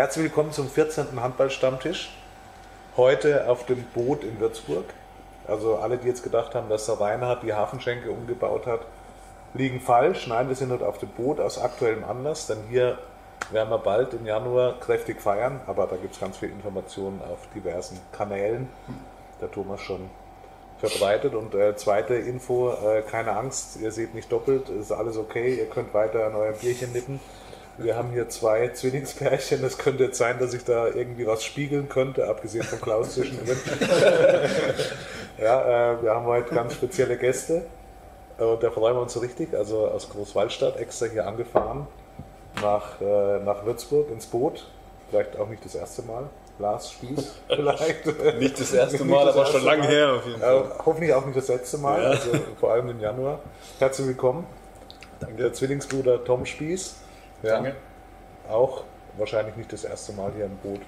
Herzlich willkommen zum 14. Handballstammtisch. Heute auf dem Boot in Würzburg. Also alle, die jetzt gedacht haben, dass der Reinhard die Hafenschenke umgebaut hat, liegen falsch. Nein, wir sind heute auf dem Boot aus aktuellem Anlass, denn hier werden wir bald im Januar kräftig feiern, aber da gibt es ganz viele Informationen auf diversen Kanälen. Der Thomas schon verbreitet. Und äh, zweite Info, äh, keine Angst, ihr seht nicht doppelt, ist alles okay, ihr könnt weiter an eurem Bierchen nippen. Wir haben hier zwei Zwillingspärchen. Es könnte jetzt sein, dass ich da irgendwie was spiegeln könnte, abgesehen von Klaus zwischen Ja, äh, wir haben heute ganz spezielle Gäste. Und da freuen wir uns so richtig. Also aus Großwaldstadt extra hier angefahren nach, äh, nach Würzburg ins Boot. Vielleicht auch nicht das erste Mal. Lars Spieß vielleicht. nicht das erste Mal, das aber schon lange her auf jeden Fall. Äh, hoffentlich auch nicht das letzte Mal, ja. also vor allem im Januar. Herzlich willkommen. Danke. Der Zwillingsbruder Tom Spieß. Ja. Danke. Auch wahrscheinlich nicht das erste Mal hier im Boot.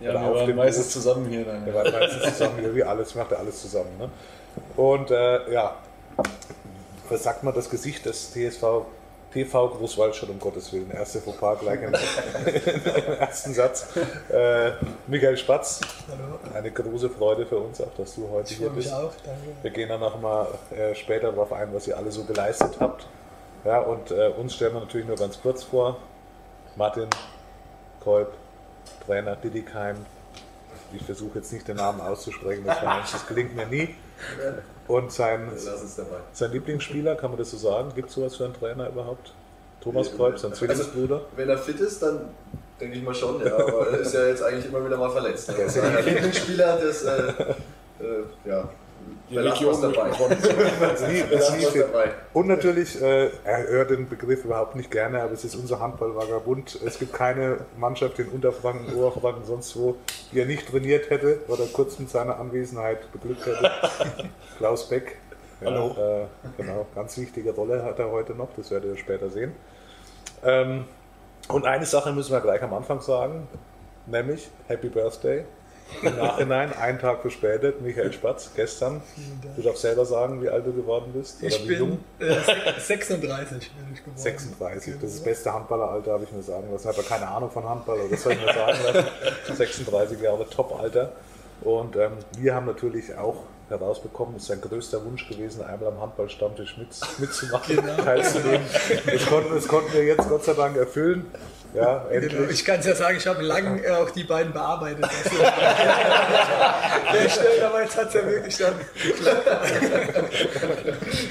Ja, Oder wir waren meistens Boot. zusammen hier. Dann. Wir waren meistens zusammen hier, wie alles, macht er alles zusammen. Ne? Und äh, ja, was sagt man, das Gesicht des TSV TV Großwaldstadt, um Gottes Willen. Erste Fauxpas gleich im, im ersten Satz. Äh, Michael Spatz, Hallo. eine große Freude für uns auch, dass du heute ich hier bist. Auch, danke. Wir gehen dann noch mal äh, später darauf ein, was ihr alle so geleistet habt. Ja, und äh, uns stellen wir natürlich nur ganz kurz vor. Martin Kolb, Trainer Didikheim. Ich versuche jetzt nicht den Namen auszusprechen, das, das gelingt mir nie. Und sein, sein Lieblingsspieler, kann man das so sagen? Gibt es sowas für einen Trainer überhaupt? Thomas Kolb, sein Zwillingsbruder? Also, wenn er fit ist, dann denke ich mal schon, ja. Aber er ist ja jetzt eigentlich immer wieder mal verletzt. Der Lieblingsspieler des, äh, äh, ja, die Region dabei. dabei. Und natürlich, äh, er hört den Begriff überhaupt nicht gerne, aber es ist unser Handballvagabund. Es gibt keine Mannschaft in Unterfranken, Oberfranken, sonst wo, die er nicht trainiert hätte oder kurz mit seiner Anwesenheit beglückt hätte. Klaus Beck. Ja, Hallo. Äh, genau, ganz wichtige Rolle hat er heute noch, das werdet ihr später sehen. Ähm, und eine Sache müssen wir gleich am Anfang sagen, nämlich Happy Birthday im Nachhinein, einen Tag verspätet, Michael Spatz, gestern. Du darfst selber sagen, wie alt du geworden bist. Ich bin jung? Äh, 36 bin ich geworden. 36, das ist das beste Handballeralter, habe ich mir sagen lassen. Ich habe keine Ahnung von Handball, aber das soll ich mir sagen lassen. 36 Jahre Top-Alter. Und ähm, wir haben natürlich auch herausbekommen, es ist sein größter Wunsch gewesen, einmal am Handballstammtisch mit, mitzumachen, genau. teilzunehmen. Das konnten, das konnten wir jetzt Gott sei Dank erfüllen. Ja, genau. Ich kann es ja sagen, ich habe lange äh, auch die beiden bearbeitet. Der Stellarbeit hat es ja wirklich dann geklappt.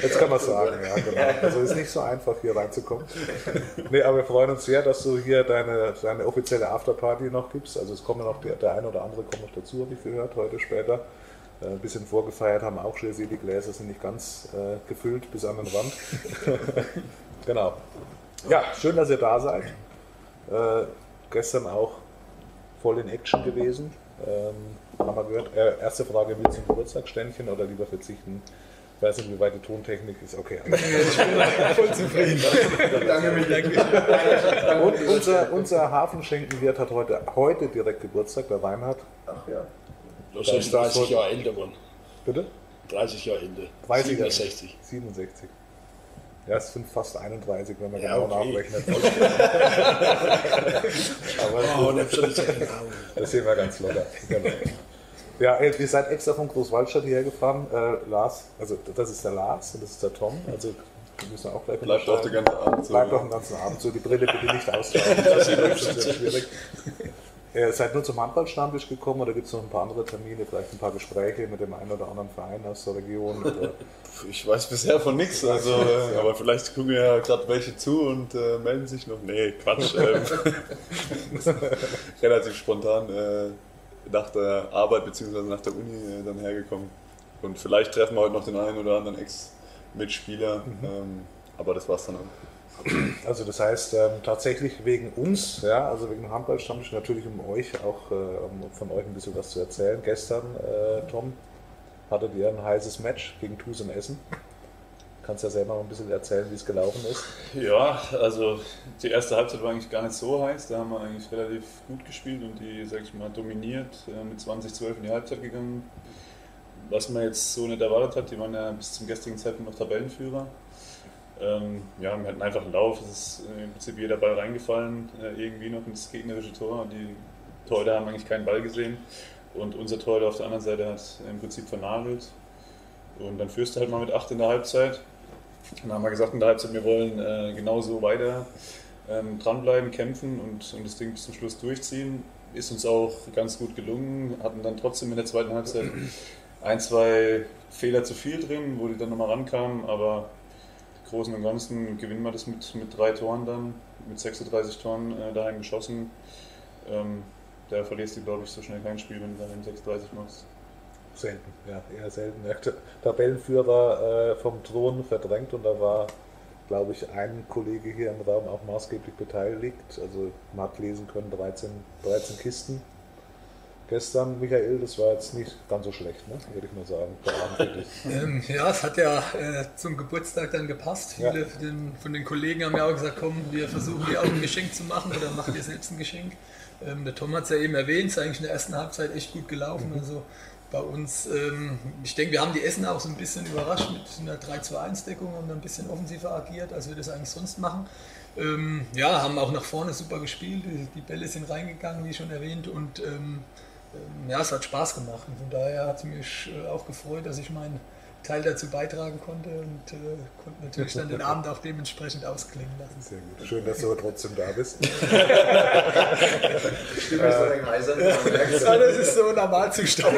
Jetzt kann man sagen, ja, genau. Also ist nicht so einfach hier reinzukommen. Nee, aber wir freuen uns sehr, dass du hier deine, deine offizielle Afterparty noch gibst. Also es kommen noch, der, der eine oder andere kommt noch dazu, habe ich gehört, heute später. Äh, ein bisschen vorgefeiert haben auch schon. Die Gläser sind nicht ganz äh, gefüllt bis an den Rand. genau. Ja, schön, dass ihr da seid. Äh, gestern auch voll in Action gewesen. Ähm, haben wir gehört. Äh, erste Frage: Willst du ein Geburtstagsständchen oder lieber verzichten? Ich weiß nicht, wie weit die Tontechnik ist. Okay. ich bin voll zufrieden. danke mich, danke. Und unser, unser Hafenschenkenwirt hat heute, heute direkt Geburtstag, der Reinhard. Ach ja. Das ist 30 Jahre älter geworden. Bitte? 30 Jahre. 30 67. 67. Ja, es sind fast 31, wenn man ja, genau okay. nachrechnet. Aber oh, das, das sehen wir ganz locker. Genau. Ja, ihr seid extra von Großwaldstadt hierher gefahren. Äh, Lars, also das ist der Lars und das ist der Tom. Also wir müssen auch gleich Bleibt doch den ganzen Abend so. Bleibt doch den ganzen Abend so. Die Brille bitte nicht austragen. Das ist sehr schwierig. Ihr seid nur zum Handballstammtisch gekommen oder gibt es noch ein paar andere Termine, vielleicht ein paar Gespräche mit dem einen oder anderen Verein aus der Region? Oder? Ich weiß bisher von nichts, also, äh, aber vielleicht gucken ja gerade welche zu und äh, melden sich noch. Nee, Quatsch. Ähm, relativ spontan äh, nach der Arbeit bzw. nach der Uni äh, dann hergekommen. Und vielleicht treffen wir heute noch den einen oder anderen Ex-Mitspieler, mhm. ähm, aber das war's dann auch. Also das heißt ähm, tatsächlich wegen uns, ja, also wegen dem Handballstammtisch, natürlich um euch auch äh, um von euch ein bisschen was zu erzählen. Gestern, äh, Tom, hattet ihr ein heißes Match gegen Tusen Essen. Kannst ja selber mal ein bisschen erzählen, wie es gelaufen ist. Ja, also die erste Halbzeit war eigentlich gar nicht so heiß. Da haben wir eigentlich relativ gut gespielt und die, sag ich mal, dominiert. Äh, mit 20-12 in die Halbzeit gegangen. Was man jetzt so nicht erwartet hat, die waren ja bis zum gestrigen Zeitpunkt noch Tabellenführer. Ähm, ja, wir hatten einfach einen Lauf, es ist im Prinzip jeder Ball reingefallen, äh, irgendwie noch ins gegnerische Tor. Die Torhüter haben eigentlich keinen Ball gesehen und unser Torhüter auf der anderen Seite hat im Prinzip vernagelt. Und dann führst du halt mal mit 8 in der Halbzeit. Dann haben wir gesagt in der Halbzeit, wir wollen äh, genauso weiter ähm, dranbleiben, kämpfen und, und das Ding bis zum Schluss durchziehen. Ist uns auch ganz gut gelungen, hatten dann trotzdem in der zweiten Halbzeit ein, zwei Fehler zu viel drin, wo die dann nochmal rankamen, aber Großen und Ganzen gewinnen wir das mit, mit drei Toren dann, mit 36 Toren äh, daheim geschossen. Ähm, da verlierst du, glaube ich, so schnell kein Spiel, wenn du daheim 36 machst. Selten, ja, eher selten. Der Tabellenführer äh, vom Thron verdrängt und da war, glaube ich, ein Kollege hier im Raum auch maßgeblich beteiligt. Also man hat lesen können, 13, 13 Kisten gestern, Michael, das war jetzt nicht ganz so schlecht, ne? würde ich mal sagen. Ähm, ja, es hat ja äh, zum Geburtstag dann gepasst. Viele ja. den, von den Kollegen haben ja auch gesagt, komm, wir versuchen dir auch ein Geschenk zu machen oder mach dir selbst ein Geschenk. Ähm, der Tom hat es ja eben erwähnt, es ist eigentlich in der ersten Halbzeit echt gut gelaufen. Mhm. Also bei uns, ähm, ich denke, wir haben die Essen auch so ein bisschen überrascht mit einer 3-2-1-Deckung, haben ein bisschen offensiver agiert, als wir das eigentlich sonst machen. Ähm, ja, haben auch nach vorne super gespielt, die, Bälle sind reingegangen, wie schon erwähnt, und ähm ja, es hat Spaß gemacht. Und von daher hat es mich äh, auch gefreut, dass ich mein Teil dazu beitragen konnte und äh, konnte natürlich dann den Abend auch dementsprechend ausklingen lassen. Sehr gut. Schön, dass du aber trotzdem da bist. Stimme ist ein heiser. Ja, das ist so ein Normalzustand.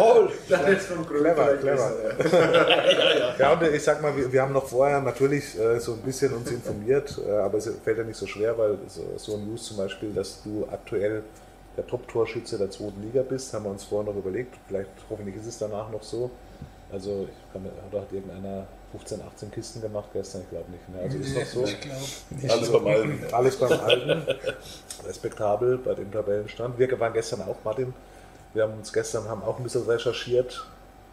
oh, clever, clever. Ja, und ich sag mal, wir, wir haben noch vorher natürlich äh, so ein bisschen uns informiert, äh, aber es fällt ja nicht so schwer, weil so, so ein News zum Beispiel, dass du aktuell der Top-Torschütze der zweiten Liga bist, haben wir uns vorher noch überlegt. Vielleicht, hoffentlich ist es danach noch so. Also, ich kann, da hat irgendeiner 15, 18 Kisten gemacht gestern, ich glaube nicht. Ne? Also ist noch so. Ich Alles beim Alten. Alles beim Alten. Respektabel bei dem Tabellenstand. Wir waren gestern auch, Martin. Wir haben uns gestern haben auch ein bisschen recherchiert,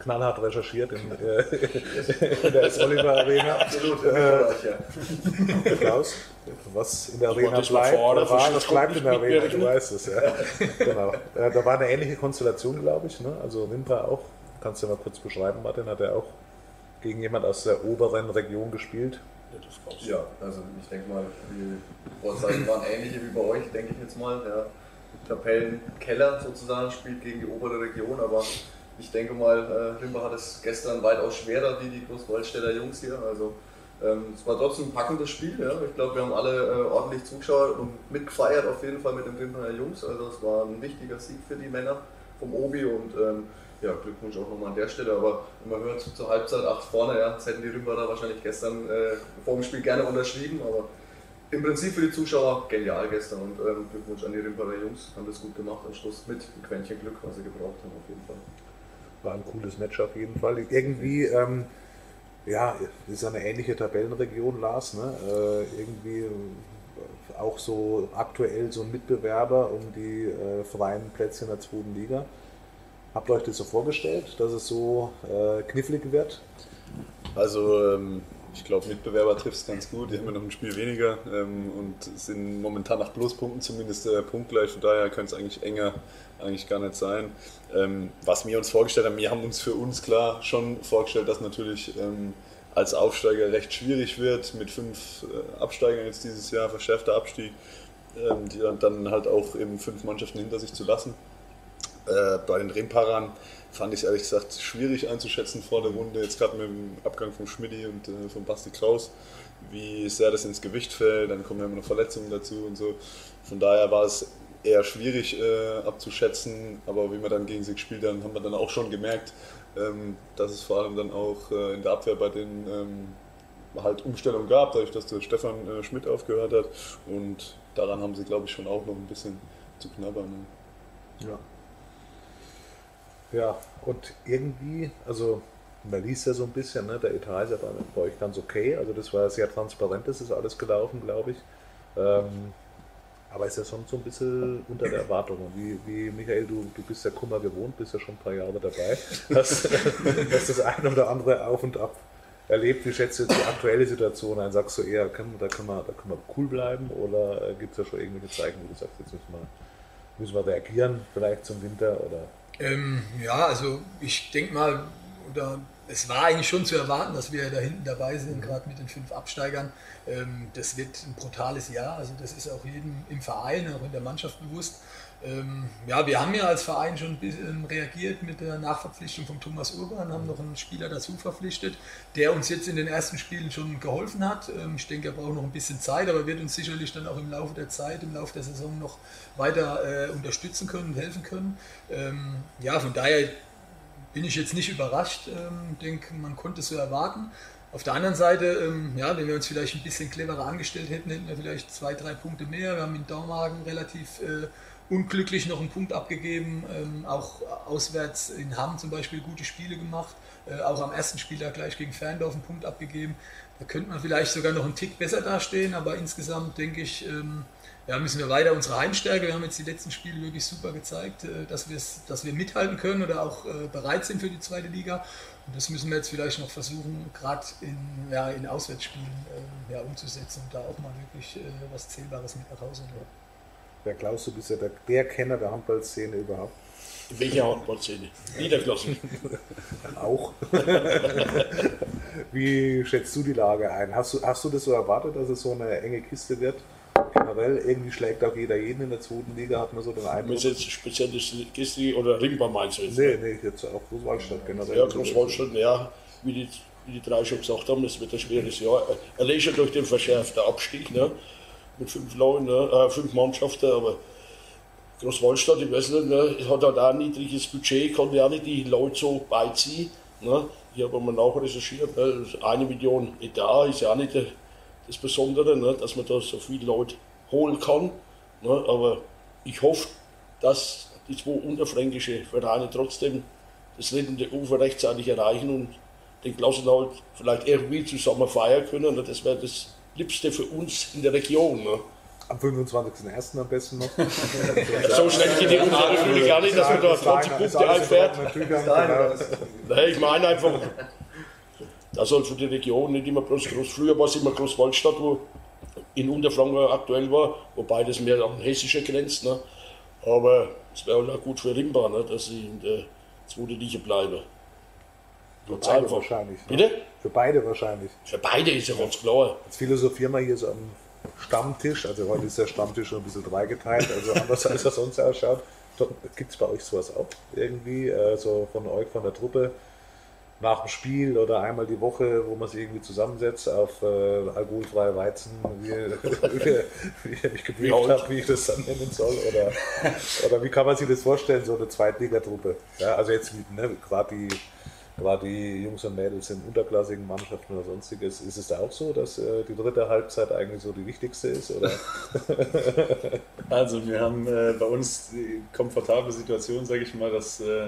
knallhart recherchiert in, äh, in der S-Oliver Arena. Absolut, äh, Klaus, was in der Arena bleibt, war, das bleibt in der Arena, du weißt es. Ja. Genau. Äh, da war eine ähnliche Konstellation, glaube ich. Ne? Also Wimper auch, kannst du mal kurz beschreiben, Martin, hat er auch gegen jemand aus der oberen Region gespielt. Ja, also ich denke mal, die Vorzeichen waren ähnliche wie bei euch, denke ich jetzt mal. Der Tabellenkeller sozusagen spielt gegen die obere Region, aber ich denke mal, äh, Limper hat es gestern weitaus schwerer wie die Großwaldstädter Jungs hier. Also ähm, es war trotzdem ein packendes Spiel. Ja. Ich glaube, wir haben alle äh, ordentlich zugeschaut und mitgefeiert auf jeden Fall mit den Limperer Jungs. Also es war ein wichtiger Sieg für die Männer vom Obi und ähm, ja, Glückwunsch auch nochmal an der Stelle. Aber man hört, zur Halbzeit 8 vorne, ja, das hätten die Rimbacher wahrscheinlich gestern äh, vor dem Spiel gerne unterschrieben. Aber im Prinzip für die Zuschauer genial gestern und ähm, Glückwunsch an die Rimbacher Jungs, haben das gut gemacht am Schluss mit ein Quäntchen Glück, was sie gebraucht haben auf jeden Fall war ein cooles Match auf jeden Fall. Irgendwie, ähm, ja, ist eine ähnliche Tabellenregion, Lars, ne? Äh, irgendwie äh, auch so aktuell so ein Mitbewerber um die äh, freien Plätze in der zweiten Liga. Habt ihr euch das so vorgestellt, dass es so äh, knifflig wird? Also ähm, ich glaube, Mitbewerber trifft es ganz gut. Die haben ja noch ein Spiel weniger ähm, und sind momentan nach Pluspunkten zumindest äh, punktgleich. Von daher könnte es eigentlich enger eigentlich gar nicht sein. Ähm, was wir uns vorgestellt haben, wir haben uns für uns klar schon vorgestellt, dass natürlich ähm, als Aufsteiger recht schwierig wird mit fünf äh, Absteigern jetzt dieses Jahr, verschärfter Abstieg, ähm, die dann halt auch eben fünf Mannschaften hinter sich zu lassen. Äh, bei den Remparan fand ich ehrlich gesagt schwierig einzuschätzen vor der Runde, jetzt gerade mit dem Abgang von Schmidti und äh, von Basti Kraus, wie sehr das ins Gewicht fällt, dann kommen ja immer noch Verletzungen dazu und so. Von daher war es eher schwierig äh, abzuschätzen, aber wie wir dann gegen sie gespielt haben, haben wir dann auch schon gemerkt, ähm, dass es vor allem dann auch äh, in der Abwehr bei den ähm, halt Umstellungen gab, dadurch, dass der Stefan äh, Schmidt aufgehört hat und daran haben sie, glaube ich, schon auch noch ein bisschen zu knabbern. Ja. Ja, und irgendwie, also man liest ja so ein bisschen, ne, der ist ja bei euch ganz okay, also das war sehr transparent, das ist alles gelaufen, glaube ich. Ähm, aber ist ja schon so ein bisschen unter der Erwartung. wie, wie Michael, du, du bist ja Kummer gewohnt, bist ja schon ein paar Jahre dabei, hast, hast das ein oder andere auf und ab erlebt. Wie schätzt du die aktuelle Situation ein? Sagst du eher, können, da, können wir, da können wir cool bleiben oder gibt es ja schon irgendwelche Zeichen, wo du sagst, jetzt müssen wir, müssen wir reagieren, vielleicht zum Winter? Oder? Ähm, ja, also ich denke mal, oder es war eigentlich schon zu erwarten, dass wir da hinten dabei sind, gerade mit den fünf Absteigern. Ähm, das wird ein brutales Jahr, also das ist auch jedem im Verein, auch in der Mannschaft bewusst. Ähm, ja, wir haben ja als Verein schon ein bisschen reagiert mit der Nachverpflichtung von Thomas Urban, haben noch einen Spieler dazu verpflichtet, der uns jetzt in den ersten Spielen schon geholfen hat. Ähm, ich denke, er braucht noch ein bisschen Zeit, aber wird uns sicherlich dann auch im Laufe der Zeit, im Laufe der Saison noch weiter äh, unterstützen können und helfen können. Ja, von daher bin ich jetzt nicht überrascht. Ich denke, man konnte es so erwarten. Auf der anderen Seite, ja, wenn wir uns vielleicht ein bisschen cleverer angestellt hätten, hätten wir vielleicht zwei, drei Punkte mehr. Wir haben in Dormagen relativ äh, unglücklich noch einen Punkt abgegeben, ähm, auch auswärts in Hamm zum Beispiel gute Spiele gemacht, äh, auch am ersten Spieltag gleich gegen Ferndorf einen Punkt abgegeben. Da könnte man vielleicht sogar noch einen Tick besser dastehen, aber insgesamt denke ich, ähm, ja, müssen wir weiter unsere Heimstärke, wir haben jetzt die letzten Spiele wirklich super gezeigt, äh, dass, dass wir mithalten können oder auch äh, bereit sind für die zweite Liga. Und das müssen wir jetzt vielleicht noch versuchen, gerade in, ja, in Auswärtsspielen äh, ja, umzusetzen und da auch mal wirklich was Zählbares mit nach Hause nehmen. Der Klaus, du bist ja der, der Kenner der Handballszene überhaupt. Welche Handballszene? Niederklassig. Auch. Wie schätzt du die Lage ein? Hast du, hast du das so erwartet, dass es so eine enge Kiste wird? Generell, irgendwie schlägt auch jeder jeden in der zweiten Liga, hat man so den Eindruck. Ist jetzt speziell das Kiste oder Ringbar meinst du jetzt? Nee, nee, jetzt auch Großwaldstadt generell. Ja, Großwaldstadt, ja, wie die, wie die drei schon gesagt haben, das wird ein schweres Jahr. Allein schon durch den verschärften Abstieg, ne? mit fünf Leuten, ne? äh, fünf Mannschaften, aber Großwallstadt, ich weiß nicht, ne? hat halt auch ein niedriges Budget, kann ja nicht die Leute so beiziehen. Ne? Ich habe einmal nachrecherchiert, ne? eine Million Etat ist ja auch nicht das Besondere, ne? dass man da so viele Leute holen kann. Ne? Aber ich hoffe, dass die zwei unterfränkische Vereine trotzdem das rettende Ufer rechtzeitig erreichen und den Klassenhalt vielleicht irgendwie zusammen feiern können. Ne? Das wäre das Liebste für uns in der Region. Ne? Am 25.01. am besten noch. so schnell geht die Runde natürlich auch nicht, dass man da 20 Punkte einfährt. Nein, ich meine einfach, das soll für die Region nicht immer bloß groß. Früher war es immer Großwaldstadt, wo in Unterfranken aktuell war, wobei das mehr an hessischer grenzt. Ne? Aber es wäre auch gut für Rimba, ne? dass sie in der zweiten Liga bleiben. Für beide einfach. wahrscheinlich. Ne? Bitte? Für beide wahrscheinlich. Für beide ist ja ganz klar. Jetzt philosophieren wir hier so am Stammtisch. Also heute ist der Stammtisch schon ein bisschen dreigeteilt, also anders als er sonst ausschaut. Gibt es bei euch sowas auch irgendwie, äh, so von euch, von der Truppe? Nach dem Spiel oder einmal die Woche, wo man sich irgendwie zusammensetzt auf äh, alkoholfreie Weizen, wie, wie, wie ich gebrieft habe, wie ich das dann nennen soll. Oder, oder wie kann man sich das vorstellen, so eine Zweitligatruppe? Ja, also jetzt ne, gerade die gerade die Jungs und Mädels in unterklassigen Mannschaften oder sonstiges, ist es da auch so, dass äh, die dritte Halbzeit eigentlich so die wichtigste ist? Oder? also wir haben äh, bei uns die komfortable Situation, sage ich mal, dass äh,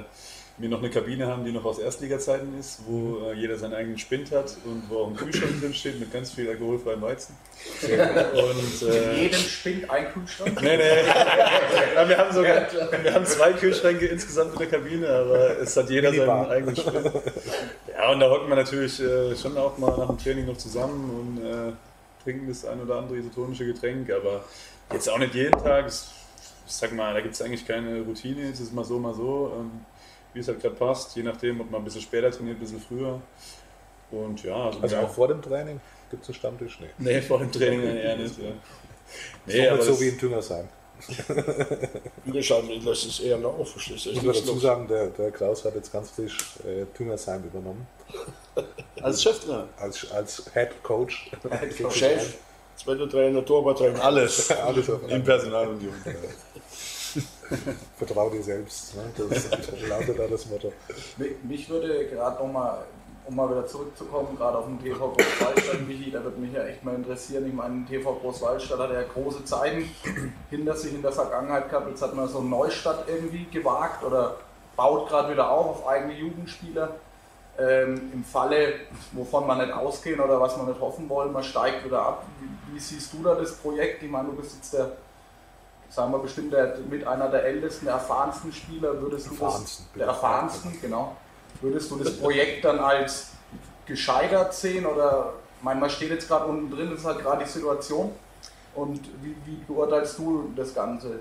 wir noch eine Kabine haben, die noch aus Erstliga-Zeiten ist, wo äh, jeder seinen eigenen Spind hat und wo auch ein Kühlschrank drin steht mit ganz viel alkoholfreiem Weizen. Und, äh, in jedem Spind ein Kühlschrank? Nee, nee. ja, wir, haben sogar, wir haben zwei Kühlschränke insgesamt in der Kabine, aber es hat jeder seinen eigenen Spind. Ja, und da hocken wir natürlich äh, schon auch mal nach dem Training noch zusammen und äh, trinken das ein oder andere isotonische Getränk, aber jetzt auch nicht jeden Tag. Ich sag mal, da gibt es eigentlich keine Routine, es ist mal so, mal so. Ähm, wie es halt gerade passt, je nachdem, ob man ein bisschen später trainiert, ein bisschen früher. Und ja, also, also auch vor dem Training gibt es einen Stammtisch? Nee. nee, vor dem Training eher nicht. Ja. Nee, aber so wie in Tüngersheim. Tüngersheim lässt es eher verstehst du? Ich muss dazu sagen, der, der Klaus hat jetzt ganz frisch äh, Tüngersheim übernommen. Als Cheftrainer? Als, als Head Coach. Head Coach. Chef, zweiter Trainer, Torwarttrainer. Alles. Alles Im Personalunion. Vertrau dir selbst. Ne? Das lautet da das Motto. Mich würde gerade nochmal, um mal wieder zurückzukommen, gerade auf den TV Großwaldstadt, Michi, da würde mich ja echt mal interessieren. Ich meine, TV Großwaldstadt hat ja große Zeiten hinter sich in der Vergangenheit gehabt. Jetzt hat man so Neustadt irgendwie gewagt oder baut gerade wieder auf auf eigene Jugendspieler. Ähm, Im Falle, wovon man nicht ausgehen oder was man nicht hoffen wollen, man steigt wieder ab. Wie, wie siehst du da das Projekt? Ich meine, du bist jetzt der sagen wir bestimmt der, mit einer der ältesten, der erfahrensten Spieler, würdest du das, der erfahrensten, genau, würdest du das Projekt dann als gescheitert sehen oder, ich meine, man steht jetzt gerade unten drin, das ist halt gerade die Situation. Und wie, wie beurteilst du das Ganze?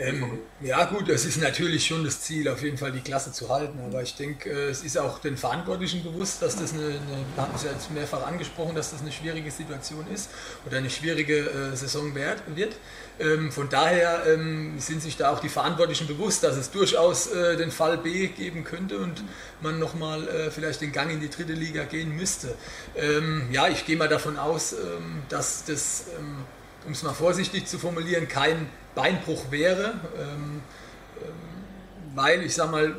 Ähm, ja gut, es ist natürlich schon das Ziel, auf jeden Fall die Klasse zu halten. Aber ich denke, äh, es ist auch den Verantwortlichen bewusst, dass das eine, eine wir haben es ja jetzt mehrfach angesprochen, dass das eine schwierige Situation ist oder eine schwierige äh, Saison wird. Ähm, von daher ähm, sind sich da auch die Verantwortlichen bewusst, dass es durchaus äh, den Fall B geben könnte und man nochmal äh, vielleicht den Gang in die dritte Liga gehen müsste. Ähm, ja, ich gehe mal davon aus, ähm, dass das, ähm, um es mal vorsichtig zu formulieren, kein Beinbruch wäre. Ähm, weil ich sage mal,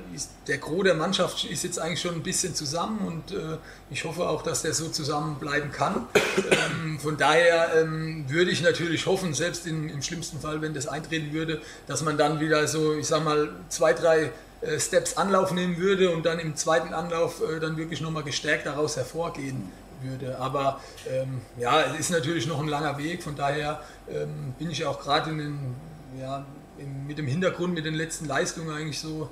der Gros der Mannschaft ist jetzt eigentlich schon ein bisschen zusammen und äh, ich hoffe auch, dass der so zusammenbleiben kann. Ähm, von daher ähm, würde ich natürlich hoffen, selbst in, im schlimmsten Fall, wenn das eintreten würde, dass man dann wieder so, ich sage mal, zwei, drei äh, Steps Anlauf nehmen würde und dann im zweiten Anlauf äh, dann wirklich nochmal gestärkt daraus hervorgehen würde. Aber ähm, ja, es ist natürlich noch ein langer Weg, von daher ähm, bin ich auch gerade ja, mit dem Hintergrund, mit den letzten Leistungen eigentlich so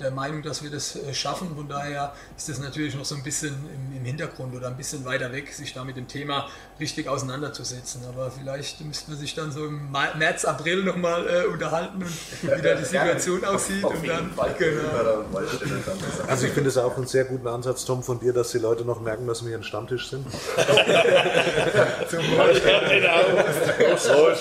der Meinung, dass wir das äh, schaffen. Von daher ist das natürlich noch so ein bisschen im, Hintergrund oder ein bisschen weiter weg, sich da mit dem Thema richtig auseinanderzusetzen. Aber vielleicht müsste man sich dann so im März, April nochmal äh, unterhalten und wie da die Situation aussieht. und dann, genau. Also ich finde es auch einen sehr guten Ansatz, Tom, von dir, dass die Leute noch merken, dass wir hier ein Stammtisch sind. Zum Wohl. Genau. Zum Wohl.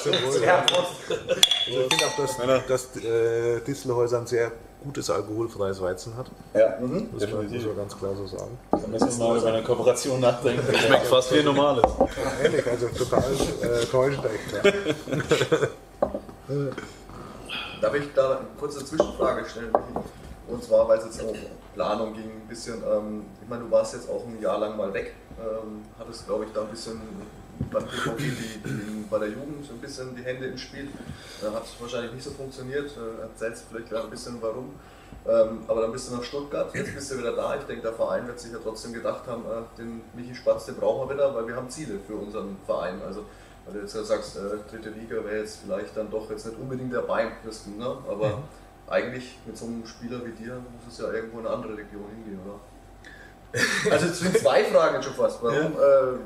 Ich finde auch, dass, dass äh, Distelhäuser ein sehr gutes alkoholfreies Weizen hat. Ja, mhm. das muss man ganz klar so sagen. Da müssen wir mal über eine Kooperation nachdenken. Das schmeckt fast wie normales. Ja, ehrlich, also total äh, täuschend. Ja. Darf ich da eine kurze Zwischenfrage stellen? Und zwar, weil es jetzt um Planung ging, ein bisschen, ähm, ich meine, du warst jetzt auch ein Jahr lang mal weg, ähm, hattest, glaube ich, da ein bisschen PvP die, die, bei der Jugend ein bisschen die Hände im Spiel. Äh, hat wahrscheinlich nicht so funktioniert. Äh, erzählst vielleicht gerade ein bisschen warum. Ähm, aber dann bist du nach Stuttgart, jetzt bist du wieder da. Ich denke, der Verein wird sich ja trotzdem gedacht haben, äh, den Michi Spatz, den brauchen wir wieder, weil wir haben Ziele für unseren Verein. Also, weil du jetzt ja sagst, dritte Liga wäre jetzt vielleicht dann doch jetzt nicht unbedingt der Beinpisten, ne? aber mhm. eigentlich mit so einem Spieler wie dir muss es ja irgendwo in eine andere Region hingehen, oder? Also es sind zwei Fragen schon fast. Warum ja. äh,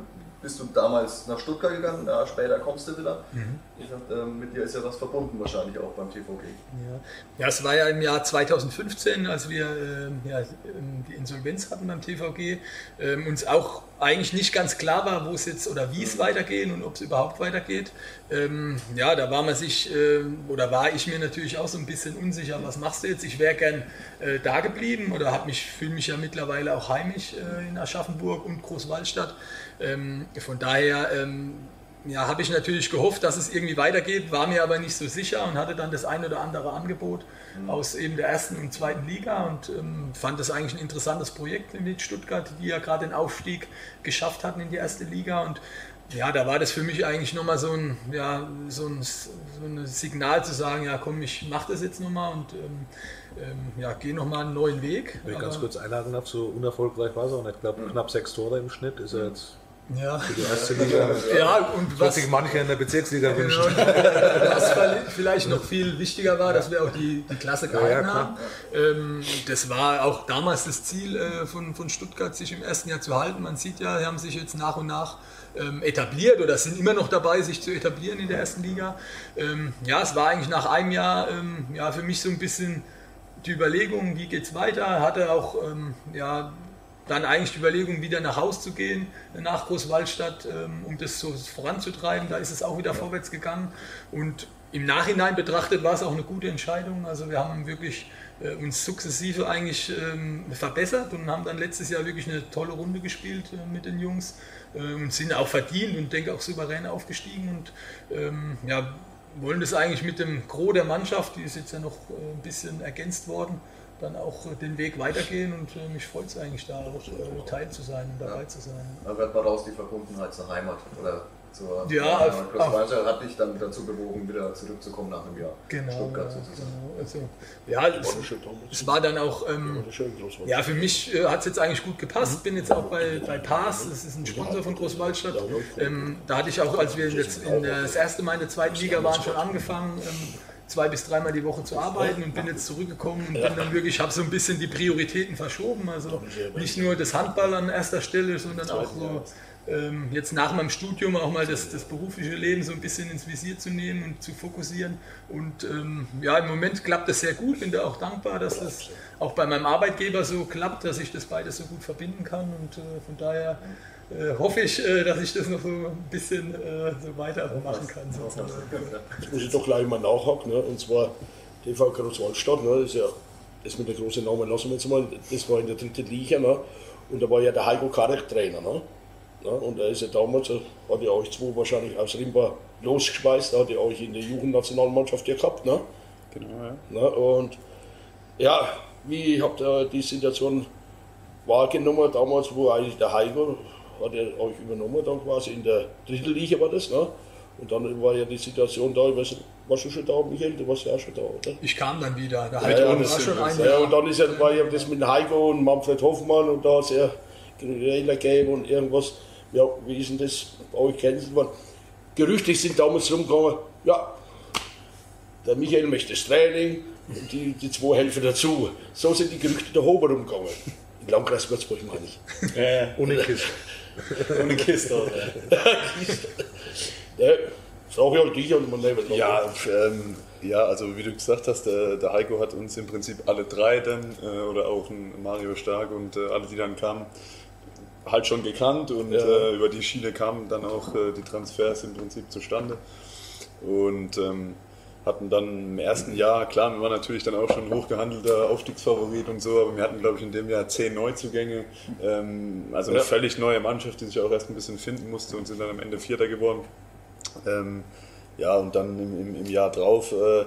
bist du damals nach Stuttgart gegangen, ja, später kommst du wieder. Mhm. Dachte, äh, mit dir ist ja was verbunden wahrscheinlich auch beim TVG. Ja, ja es war ja im Jahr 2015, als wir äh, ja, ähm, die Insolvenz hatten beim TVG, äh, uns auch eigentlich nicht ganz klar war, wo es jetzt oder wie es mhm. weitergeht und ob es überhaupt weitergeht. Ähm, ja, da war man sich äh, oder war ich mir natürlich auch so ein bisschen unsicher, was machst du jetzt? Ich wäre gern äh, da geblieben oder mich fühle mich ja mittlerweile auch heimisch äh, in Aschaffenburg und Großwaldstadt. Ähm, von daher ähm, ja, habe ich natürlich gehofft, dass es irgendwie weitergeht, war mir aber nicht so sicher und hatte dann das ein oder andere Angebot mhm. aus eben der ersten und zweiten Liga und ähm, fand das eigentlich ein interessantes Projekt mit Stuttgart, die ja gerade den Aufstieg geschafft hatten in die erste Liga und ja, da war das für mich eigentlich nochmal so ein, ja, so ein, so ein Signal zu sagen, ja komm, ich mache das jetzt nochmal und ähm, ähm, ja, gehe nochmal einen neuen Weg. Wenn ich ganz kurz einhaken darf, so unerfolgreich war es auch nicht. Ich glaube, knapp sechs Tore im Schnitt ist er jetzt ja. Für die erste Liga. Ja, und was sich manche in der Bezirksliga genau. wünschen. Was vielleicht noch viel wichtiger war, dass wir auch die, die Klasse gehalten ja, haben. Ähm, das war auch damals das Ziel äh, von, von Stuttgart, sich im ersten Jahr zu halten. Man sieht ja, sie haben sich jetzt nach und nach ähm, etabliert oder sind immer noch dabei, sich zu etablieren in der ersten Liga. Ähm, ja, es war eigentlich nach einem Jahr ja, für mich so ein bisschen die Überlegung, wie geht es weiter. Hatte auch ja, dann eigentlich die Überlegung, wieder nach Haus zu gehen, nach Großwaldstadt, ähm, um das so voranzutreiben. Da ist es auch wieder vorwärts gegangen. Und im Nachhinein betrachtet war es auch eine gute Entscheidung. Also wir haben wirklich äh, uns sukzessive eigentlich ähm, verbessert und haben dann letztes Jahr wirklich eine tolle Runde gespielt äh, mit den Jungs äh, und sind auch verdient und denke auch souverän aufgestiegen und ähm, ja, wollen das eigentlich mit dem Gros der Mannschaft, die ist jetzt ja noch ein bisschen ergänzt worden, dann auch den Weg weitergehen und äh, mich freut es eigentlich da auch äh, Teil zu sein und dabei ja. zu sein. Da wird man raus die Verbundenheit zur Heimat oder zur ja, ja, hat dich dann dazu bewogen, wieder zurückzukommen nach einem Jahr. Genau, Stuttgart sozusagen. Genau. Also, ja, es, es, war dann auch, ähm, ja, für mich äh, hat es jetzt eigentlich gut gepasst. Mhm. Bin jetzt auch bei, bei PAS, das ist ein Sponsor von Großwaldstadt. Ähm, da hatte ich auch, als wir jetzt in das erste Mal in der zweiten Liga waren, schon angefangen. Ähm, zwei bis dreimal die Woche zu arbeiten und bin jetzt zurückgekommen und bin dann wirklich, habe so ein bisschen die Prioritäten verschoben. Also nicht nur das Handball an erster Stelle, sondern auch so ähm, jetzt nach meinem Studium auch mal das, das berufliche Leben so ein bisschen ins Visier zu nehmen und zu fokussieren. Und ähm, ja, im Moment klappt das sehr gut. Bin da auch dankbar, dass das auch bei meinem Arbeitgeber so klappt, dass ich das beides so gut verbinden kann. Und äh, von daher äh, hoffe ich, äh, dass ich das noch so ein bisschen äh, so weitermachen kann. Sozusagen. Jetzt muss ich doch gleich mal nachhaken. Ne? Und zwar TV Großwaldstadt, ne? das ist ja das mit der großen Namen lassen wir jetzt mal, das war in der dritten Liga. Ne? Und da war ja der Heiko Karek Trainer. Ne? Ne? Und er ist ja damals, hat ja euch zwei wahrscheinlich aus Rimba losgeschweißt, hat ja euch in der Jugendnationalmannschaft ja gehabt. Ne? Genau, ja. Ne? Und ja, wie habt ihr die Situation wahrgenommen damals, wo eigentlich der Heiko hat er euch übernommen, dann quasi in der dritten Liga war das, ne? Und dann war ja die Situation da, ich weiß warst du schon da, Michael? Du warst ja auch schon da, oder? Ich kam dann wieder. Der Ja, Heiko ja, war das schon ein ja, und dann ist ja, war ja das mit Heiko und Manfred Hoffmann und da sehr Trailer gegeben und irgendwas. Ja, wie ist denn das bei euch kennengelernt? Gerüchte sind damals rumgegangen, ja, der Michael möchte das Training und die, die zwei helfen dazu. So sind die Gerüchte der Hober rumgegangen. In Landkreis Würzburg meine ich. Ja, Ohne Kiste. ohne Kiste. auch, ja. Ja, ich halt dich und man lebt Ja, ähm, ja, also wie du gesagt hast, der, der Heiko hat uns im Prinzip alle drei dann, äh, oder auch ein Mario Stark und äh, alle, die dann kamen, halt schon gekannt und Ja. äh, über die Schiene kamen dann auch äh, die Transfers im Prinzip zustande. Und ähm, hatten dann im ersten Jahr, klar, wir waren natürlich dann auch schon hochgehandelter Aufstiegsfavorit und so, aber wir hatten, glaube ich, in dem Jahr zehn Neuzugänge. Ähm, also eine Ja. völlig neue Mannschaft, die sich auch erst ein bisschen finden musste und sind dann am Ende Vierter geworden. Ähm, ja, und dann im, im, im Jahr drauf äh,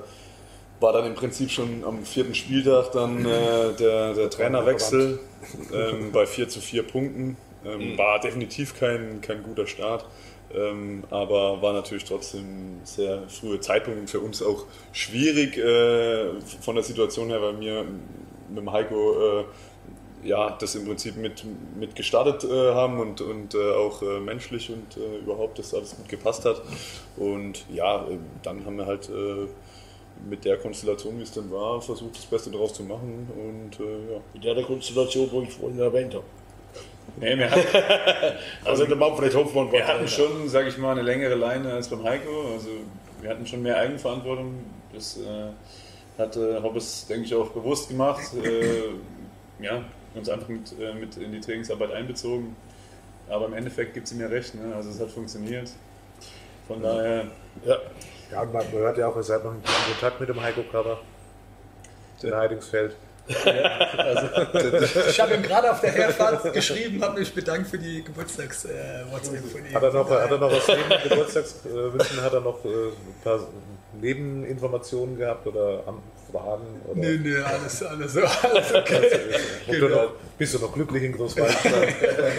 war dann im Prinzip schon am vierten Spieltag dann äh, der, der Trainerwechsel ähm, bei 4 zu 4 Punkten. Ähm, War definitiv kein, kein guter Start, ähm, aber war natürlich trotzdem sehr frühe Zeitpunkt für uns auch schwierig äh, von der Situation her, weil wir mit dem Heiko äh, ja, das im Prinzip mit, mit gestartet äh, haben und, und äh, auch äh, menschlich und äh, überhaupt das alles gut gepasst hat. Und ja, äh, dann haben wir halt äh, mit der Konstellation, wie es dann war, versucht, das Beste daraus zu machen. Und ja. In der Konstellation, wo ich vorhin erwähnt habe. Nee, wir hatten, Also der Manfred Hoffmann war wir hatten schon, sage ich mal, eine längere Leine als beim Heiko. Also wir hatten schon mehr Eigenverantwortung. Das äh, hatte Hobbes, denke ich, auch bewusst gemacht. Äh, ja, uns einfach mit, äh, mit in die Trainingsarbeit einbezogen. Aber im Endeffekt gibt es ihm ja recht. Ne? Also es hat funktioniert. Von daher, Ja. Ja, und man hört ja auch, ihr seid noch in guten Kontakt mit dem Heiko Körper. Heidingsfeld. Ich habe ihm gerade auf der Herfahrt geschrieben, habe mich bedankt für die Geburtstags-WhatsApp von ihm. Hat er noch, hat er noch was neben Geburtstagswünschen, hat er noch äh, ein paar Nebeninformationen gehabt oder Anfragen? Oder Nee, nee, alles, alles, alles okay. Und du noch, bist du noch glücklich in Großwaldstadt?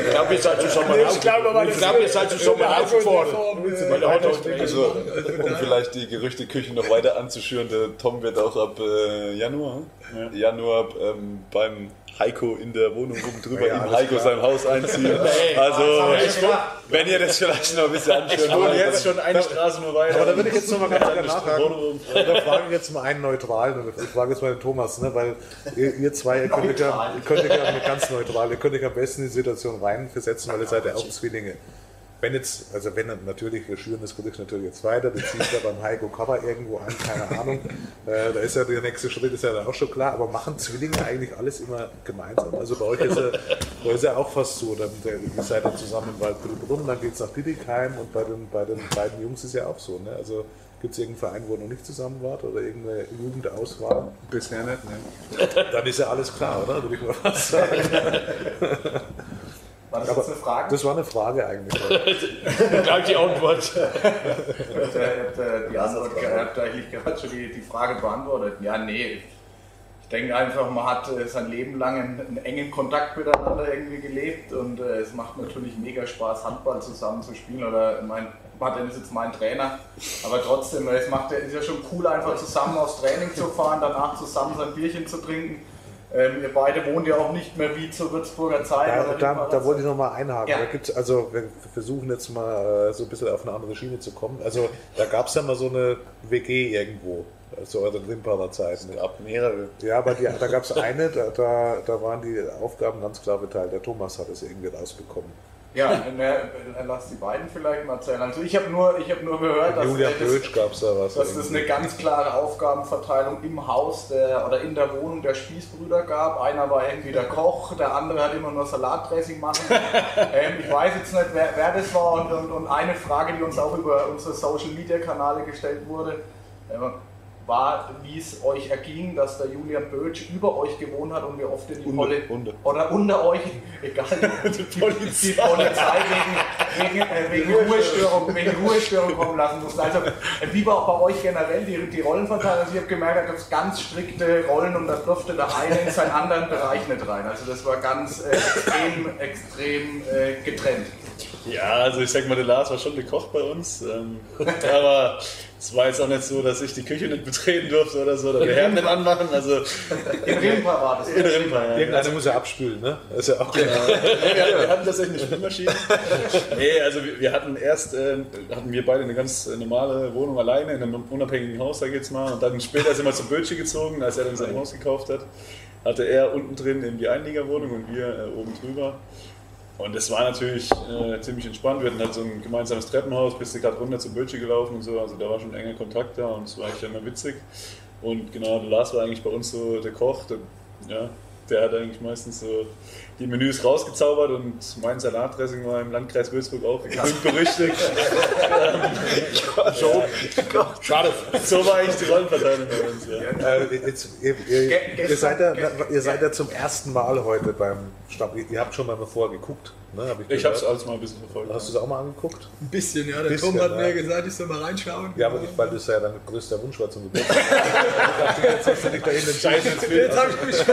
Ich glaube, ihr seid zusammen Ich glaube aber, ich glaube, ihr seid. Weil der hat auch Also, um vielleicht die Gerüchteküche noch weiter anzuschüren, der Tom wird auch ab äh, Januar, Januar ähm, beim Heiko in der Wohnung oben drüber Ja, in Heiko klar. sein Haus einziehen. Also, wenn ihr das vielleicht noch ein bisschen anschauen wohne wollt. jetzt schon eine Straße nur weiter. Aber da würde ich jetzt nochmal ganz gerne nachhaken. Da frage ich jetzt mal einen Neutralen und ich frage jetzt mal den Thomas, ne? weil ihr, ihr zwei, ihr könnt euch ja, ihr könnt euch ja ganz neutral, ihr könnt euch am besten in die Situation reinversetzen, weil ihr seid ja auch Zwillinge. Wenn jetzt, also wenn natürlich, wir schüren das Gerücht natürlich jetzt weiter, du ziehst ja beim Heiko Cover irgendwo an, keine Ahnung, äh, da ist ja der nächste Schritt, ist ja dann auch schon klar, aber machen Zwillinge eigentlich alles immer gemeinsam? Also bei euch ist ja, bei euch ist ja auch fast so, dann, der, ihr seid dann zusammen im Waldbrunn, dann geht es nach Bietigheim und bei den, bei den beiden Jungs ist ja auch so, ne? also gibt es irgendeinen Verein, wo ihr noch nicht zusammen wart oder irgendeine Jugendauswahl? Bisher nicht, ne? Dann ist ja alles klar, oder? Würde ich mal fast sagen. War das Aber jetzt eine Frage? Das war eine Frage eigentlich. gleich die Antwort. Ich habe äh, die Antwort, ich habe eigentlich gerade schon die, die Frage beantwortet. Ja, nee. Ich denke einfach, man hat äh, sein Leben lang einen, einen engen Kontakt miteinander irgendwie gelebt und äh, es macht natürlich mega Spaß, Handball zusammen zu spielen. Oder mein Martin ist jetzt mein Trainer, aber trotzdem, es macht es ist ja schon cool, einfach zusammen aufs Training zu fahren, danach zusammen sein Bierchen zu trinken. Ähm, ihr beide wohnt ja auch nicht mehr wie zur Würzburger Zeit. Ja, da, da das? wollte ich noch mal einhaken. Ja. Da gibt's, also wir versuchen jetzt mal äh, so ein bisschen auf eine andere Schiene zu kommen. Also da gab es ja mal so eine WG irgendwo, zu euren Rimperer Zeiten. Es gab mehrere. Ja, aber die, da gab es eine, da, da, da waren die Aufgaben ganz klar verteilt. Der Thomas hat es irgendwie rausbekommen. Ja, ne, lass die beiden vielleicht mal erzählen. Also ich habe nur, ich hab nur gehört, dass, Julia äh, Bötsch gab es da was. dass es eine ganz klare Aufgabenverteilung im Haus der, oder in der Wohnung der Spießbrüder gab. Einer war irgendwie der Koch, der andere hat immer nur Salatdressing machen. ähm, ich weiß jetzt nicht, wer, wer das war. Und, und, und eine Frage, die uns auch über unsere Social Media Kanäle gestellt wurde, äh, war, wie es euch erging, dass der Julian Bötsch über euch gewohnt hat und wie oft ihr die Unter- Poli unter. oder unter euch, egal, die, Polizei, die Polizei wegen, wegen, äh, wegen, Ruhestörung, wegen Ruhestörung kommen lassen musste. Also wie war auch bei euch generell die, die Rollenverteilung? Also ich habe gemerkt, da gab es ganz strikte Rollen und da durfte der eine in seinen anderen Bereich nicht rein. Also das war ganz äh, extrem, extrem äh, getrennt. Ja, also ich sag mal, der Lars war schon der Koch bei uns. Ähm, aber es war jetzt auch nicht so, dass ich die Küche nicht betreten durfte oder so, oder wir Herd nicht anmachen. Also In Rimpa war das. in Rimpa, ja. Irgendeiner muss ja abspülen, ne? Das ist ja auch Nee, wir, hatten, wir hatten tatsächlich eine Spülmaschine. Nee, also wir, wir hatten erst, äh, hatten wir beide eine ganz normale Wohnung alleine in einem unabhängigen Haus, sag ich jetzt mal. Und dann später sind wir zum Bötche gezogen, als er dann sein Haus gekauft hat. Hatte er unten drin eben die Einliegerwohnung und wir äh, oben drüber. Und es war natürlich äh, ziemlich entspannt. Wir hatten halt so ein gemeinsames Treppenhaus, bist du gerade runter zum Bötche gelaufen und so. Also da war schon enger Kontakt da und es war eigentlich immer witzig. Und genau, der Lars war eigentlich bei uns so der Koch. Der, ja, der hat eigentlich meistens so die Menüs rausgezaubert und mein Salatdressing war im Landkreis Würzburg auch berühmt berüchtigt. So, schade. so war eigentlich die Rollenverteilung bei uns. Ja. Äh, jetzt, ihr, ihr, ihr, seid ja, ihr seid ja zum ersten Mal heute beim Stamm. Ihr, ihr habt schon mal bevor geguckt, ne? Hab ich Ich habe es alles mal ein bisschen verfolgt. Hast du es auch mal angeguckt? Ein bisschen, ja. Der Bisschen, Tom hat ja. mir gesagt, ich soll mal reinschauen. Ja, aber nicht, weil das ja dein größter Wunsch war zum Geburtstag. ich dachte, jetzt hast du dich da in den Scheiß ins Bild. Jetzt habe ich mich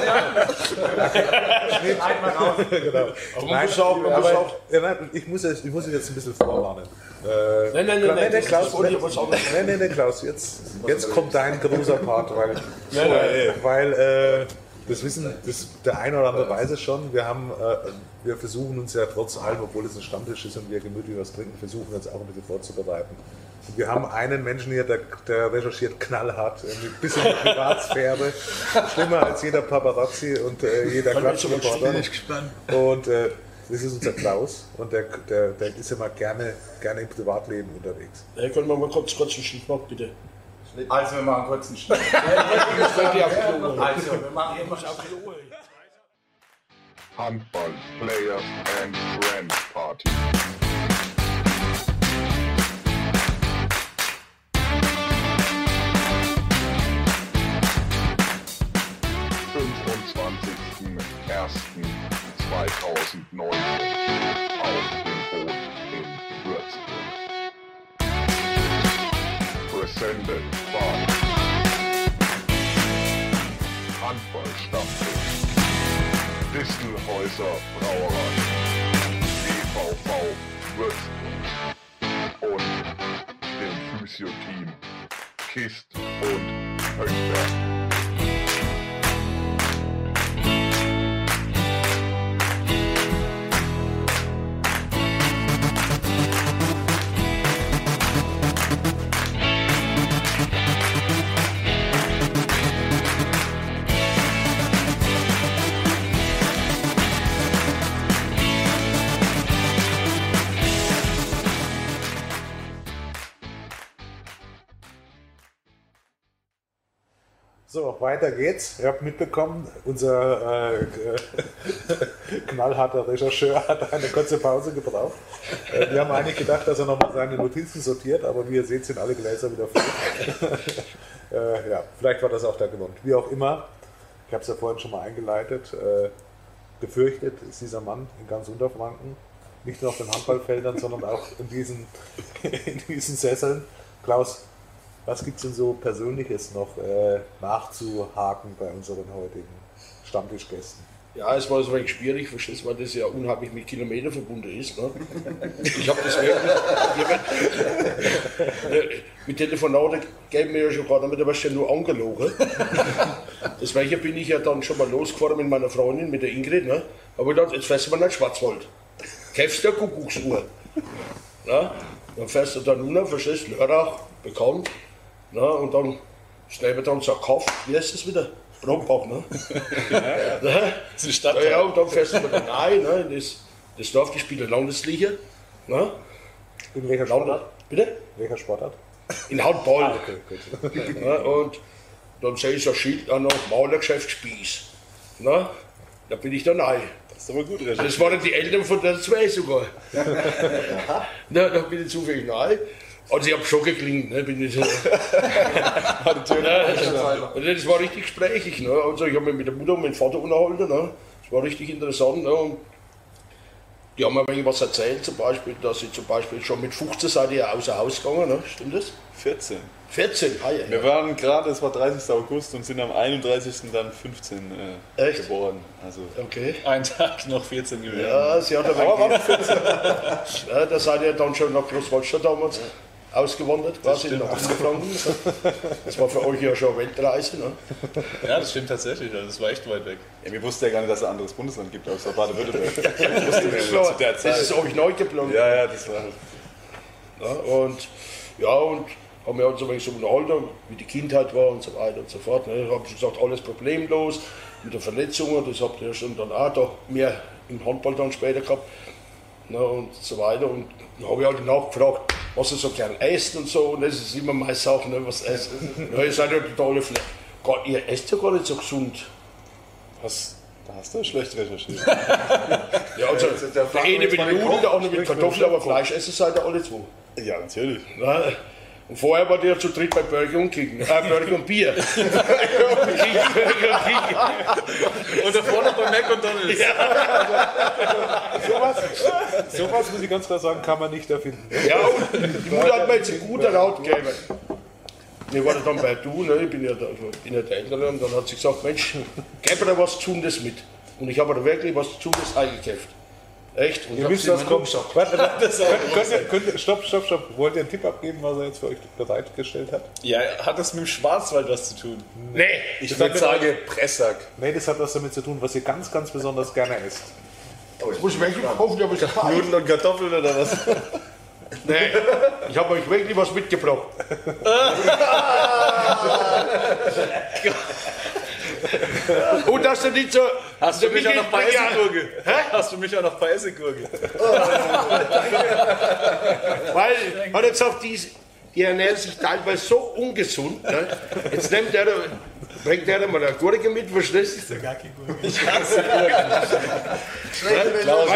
Schneid mal raus. genau. Aber man Nein, muss auch, man muss aber, auch. ja, nein, ich, muss jetzt, ich muss jetzt ein bisschen vorwarnen. Äh, Nein, nein, nein, nein, das- Klaus, nein, nein, nein, Klaus, jetzt, jetzt kommt dein großer Part, weil, Nein, nein. weil äh, das wissen, das, der eine oder andere weiß es schon, wir haben, äh, wir versuchen uns ja trotz allem, obwohl es ein Stammtisch ist und wir gemütlich was trinken, versuchen uns auch ein bisschen vorzubereiten. Wir haben einen Menschen hier, der, der recherchiert knallhart, ein bisschen Privatsphäre, schlimmer als jeder Paparazzi und äh, jeder Klatschreporter. bin ich gespannt. Und äh, das ist unser Klaus und der, der, der ist immer gerne, gerne im Privatleben unterwegs. Ja, können wir mal kurz, kurz einen Schnitt machen, bitte. Also wir machen kurz einen Schnitt. Auf Klo. Also wir machen immer Handball Players and Friends Party. Auf dem Boot in Würzburg. Presented by Handballstammtisch. Distelhäuser Brauerei, DVV Würzburg und dem Physio-Team Kist und Höchberg. Weiter geht's. Ihr habt mitbekommen, unser äh, knallharter Rechercheur hat eine kurze Pause gebraucht. Äh, wir haben eigentlich gedacht, dass er nochmal seine Notizen sortiert, aber wie ihr seht, sind alle Gläser wieder voll. äh, ja, vielleicht war das auch der Grund. Wie auch immer, ich habe es ja vorhin schon mal eingeleitet, äh, gefürchtet ist dieser Mann in ganz Unterfranken. Nicht nur auf den Handballfeldern, sondern auch in diesen, in diesen Sesseln. Klaus, was gibt es denn so Persönliches noch äh, nachzuhaken bei unseren heutigen Stammtischgästen? Ja, es war so ein wenig schwierig, verstehst du, weil das ja unheimlich mit Kilometern verbunden ist. Ne? Ich habe das wirklich. Mit Telefonaten geben wir ja schon gar nicht mehr, da ja nur angelogen. Deswegen bin ich ja dann schon mal losgefahren mit meiner Freundin, mit der Ingrid. Ne? Aber dann, jetzt fährst du mal nach Schwarzwald. Kaufst du eine Kuckucksuhr. Ne? Dann fährst du dann runter, verstehst du, Lörrach, bekannt. Ne? Und dann schneiden dann so ein Kaff, wie heißt das wieder? Brombach, ne? ne? Das ist die Stadt. Ja, ja, und dann fährst du wieder rein, ne, in das Das Dorf, die spielt Landesliga. Ne? In welcher Sportart? Bitte? Welcher Sportart? In Handball. Ah, okay, gut. Ja, und dann sehe ich so ein Schild an noch Malergeschäft Spieß. Na, da bin ich dann rein. Das ist aber gut Das recherchiert. waren die Eltern von der zwei sogar. Na, da bin ich zufällig rein. Also ich habe schon geklingelt, ne, bin ich, ja, und das war richtig gesprächig. Ne. Also ich habe mich mit der Mutter und mit dem Vater unterhalten. Ne. Das war richtig interessant. Ne. Und die haben mir ein wenig was erzählt, zum Beispiel, dass sie zum Beispiel schon mit 15 seid ihr außer Haus gegangen. Ne. Stimmt das? 14. 14, ah, ja, Wir ja. waren gerade, es war 30. August und sind am 31. dann 15 äh, Echt? geboren. Also Okay. Ein Tag noch 14 gewesen. Ja, sie hat aber ja, da seid ihr dann schon nach Großwaldstadt damals ausgewandert, quasi nach Unterfranken. Das war für euch ja schon eine Weltreise. Ne? Ja, das stimmt tatsächlich. Also das war echt weit weg. Ja, wir wussten ja gar nicht, dass es ein anderes Bundesland gibt, außer Baden-Württemberg. Das ist, klar, zu der das Zeit. ist euch neu geplant. Ja, ja, das war halt. Ja, und ja, und haben wir uns so ein wenig so unterhalten, wie die Kindheit war und so weiter und so fort. Ne? Haben schon gesagt, alles problemlos mit den Verletzungen, das habt ihr schon dann auch da mehr im Handball dann später gehabt. Ne, und so weiter. Und dann habe ich halt nachgefragt, was er so gern esst und so. Und das ist immer meine Sache, ne, was esst. Ja, ihr seid ja totale Fle Gott, ihr esst ja gar nicht so gesund. Was, da hast du schlecht recherchiert. Ja, also, der der eine mit Nudeln, der andere mit Kartoffeln, aber. Fleisch essen seid ihr alle zwei. ja, natürlich. Ja. Und vorher war der zu dritt bei Burger und King. Äh, Burger und Bier. Und davor noch bei McDonalds. Sowas, sowas, muss ich ganz klar sagen, kann man nicht erfinden. Ja, und die Mutter hat mir jetzt einen guten Rat gegeben. Ich war dann bei du, ne? ich bin ja, der, bin ja der Ältere, und dann hat sie gesagt, Mensch, gib mir da was Gesundes mit. Und ich habe da wirklich was Gesundes eingekauft. Echt? Und Ihr wisst, was kommt. gesagt. Warte, warte, könnt, könnt, ihr- könnt, ihr- stopp, stopp, stopp. Wollt ihr einen Tipp abgeben, was er jetzt für euch bereitgestellt hat? Ja, hat das mit dem Schwarzwald was zu tun? Nee, Ich würde sagen, Pressack. Nee, das hat was damit zu tun, was ihr ganz, ganz besonders gerne esst. muss ich wirklich kaufen, aber ich habe Nudeln und Kartoffeln oder was? Nee, ich habe euch wirklich was mitgebracht. Und dass du nicht so. Hast du mich auch noch bei Essiggurke? Hast du mich auch noch bei Essiggurke? Weil, hat er gesagt, die, die ernähren sich teilweise so ungesund. Ne? Jetzt nimmt der, bringt der mal eine Gurke mit, verstehst du? Weil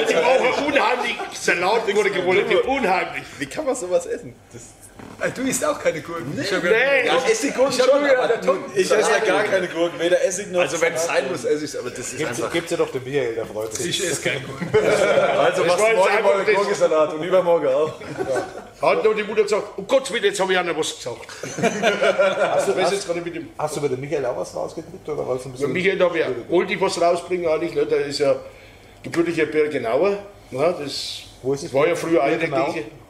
die brauchen unheimlich Salatgurke, Gurke, unheimlich. Wie kann man sowas essen? Das, Du isst auch keine Gurken. Nee, Nee, Essiggurken Ich hab nur gehört, der Tom. Ich esse ja gar keine Gurken, weder Essig noch also wenn es sein muss, esse ich es, aber das ist Gibt's, gibt's ja doch den Michael, der freut sich. Ich esse keine Gurken. Also Das war jetzt einfach das- Gurkensalat und übermorgen auch. hat noch die Mutter gesagt, um Gottes Willen, jetzt habe ich auch noch was gesagt. Hast du, Ich hast, jetzt gerade mit dem hast du bei dem Michael auch was rausgekriegt? Oder war das ein Michael da wollte ich was rausbringen eigentlich, ne? der ist ja gebürtiger Birkenauer. Ne? Das Wo ist es? war ja früher eigentlich.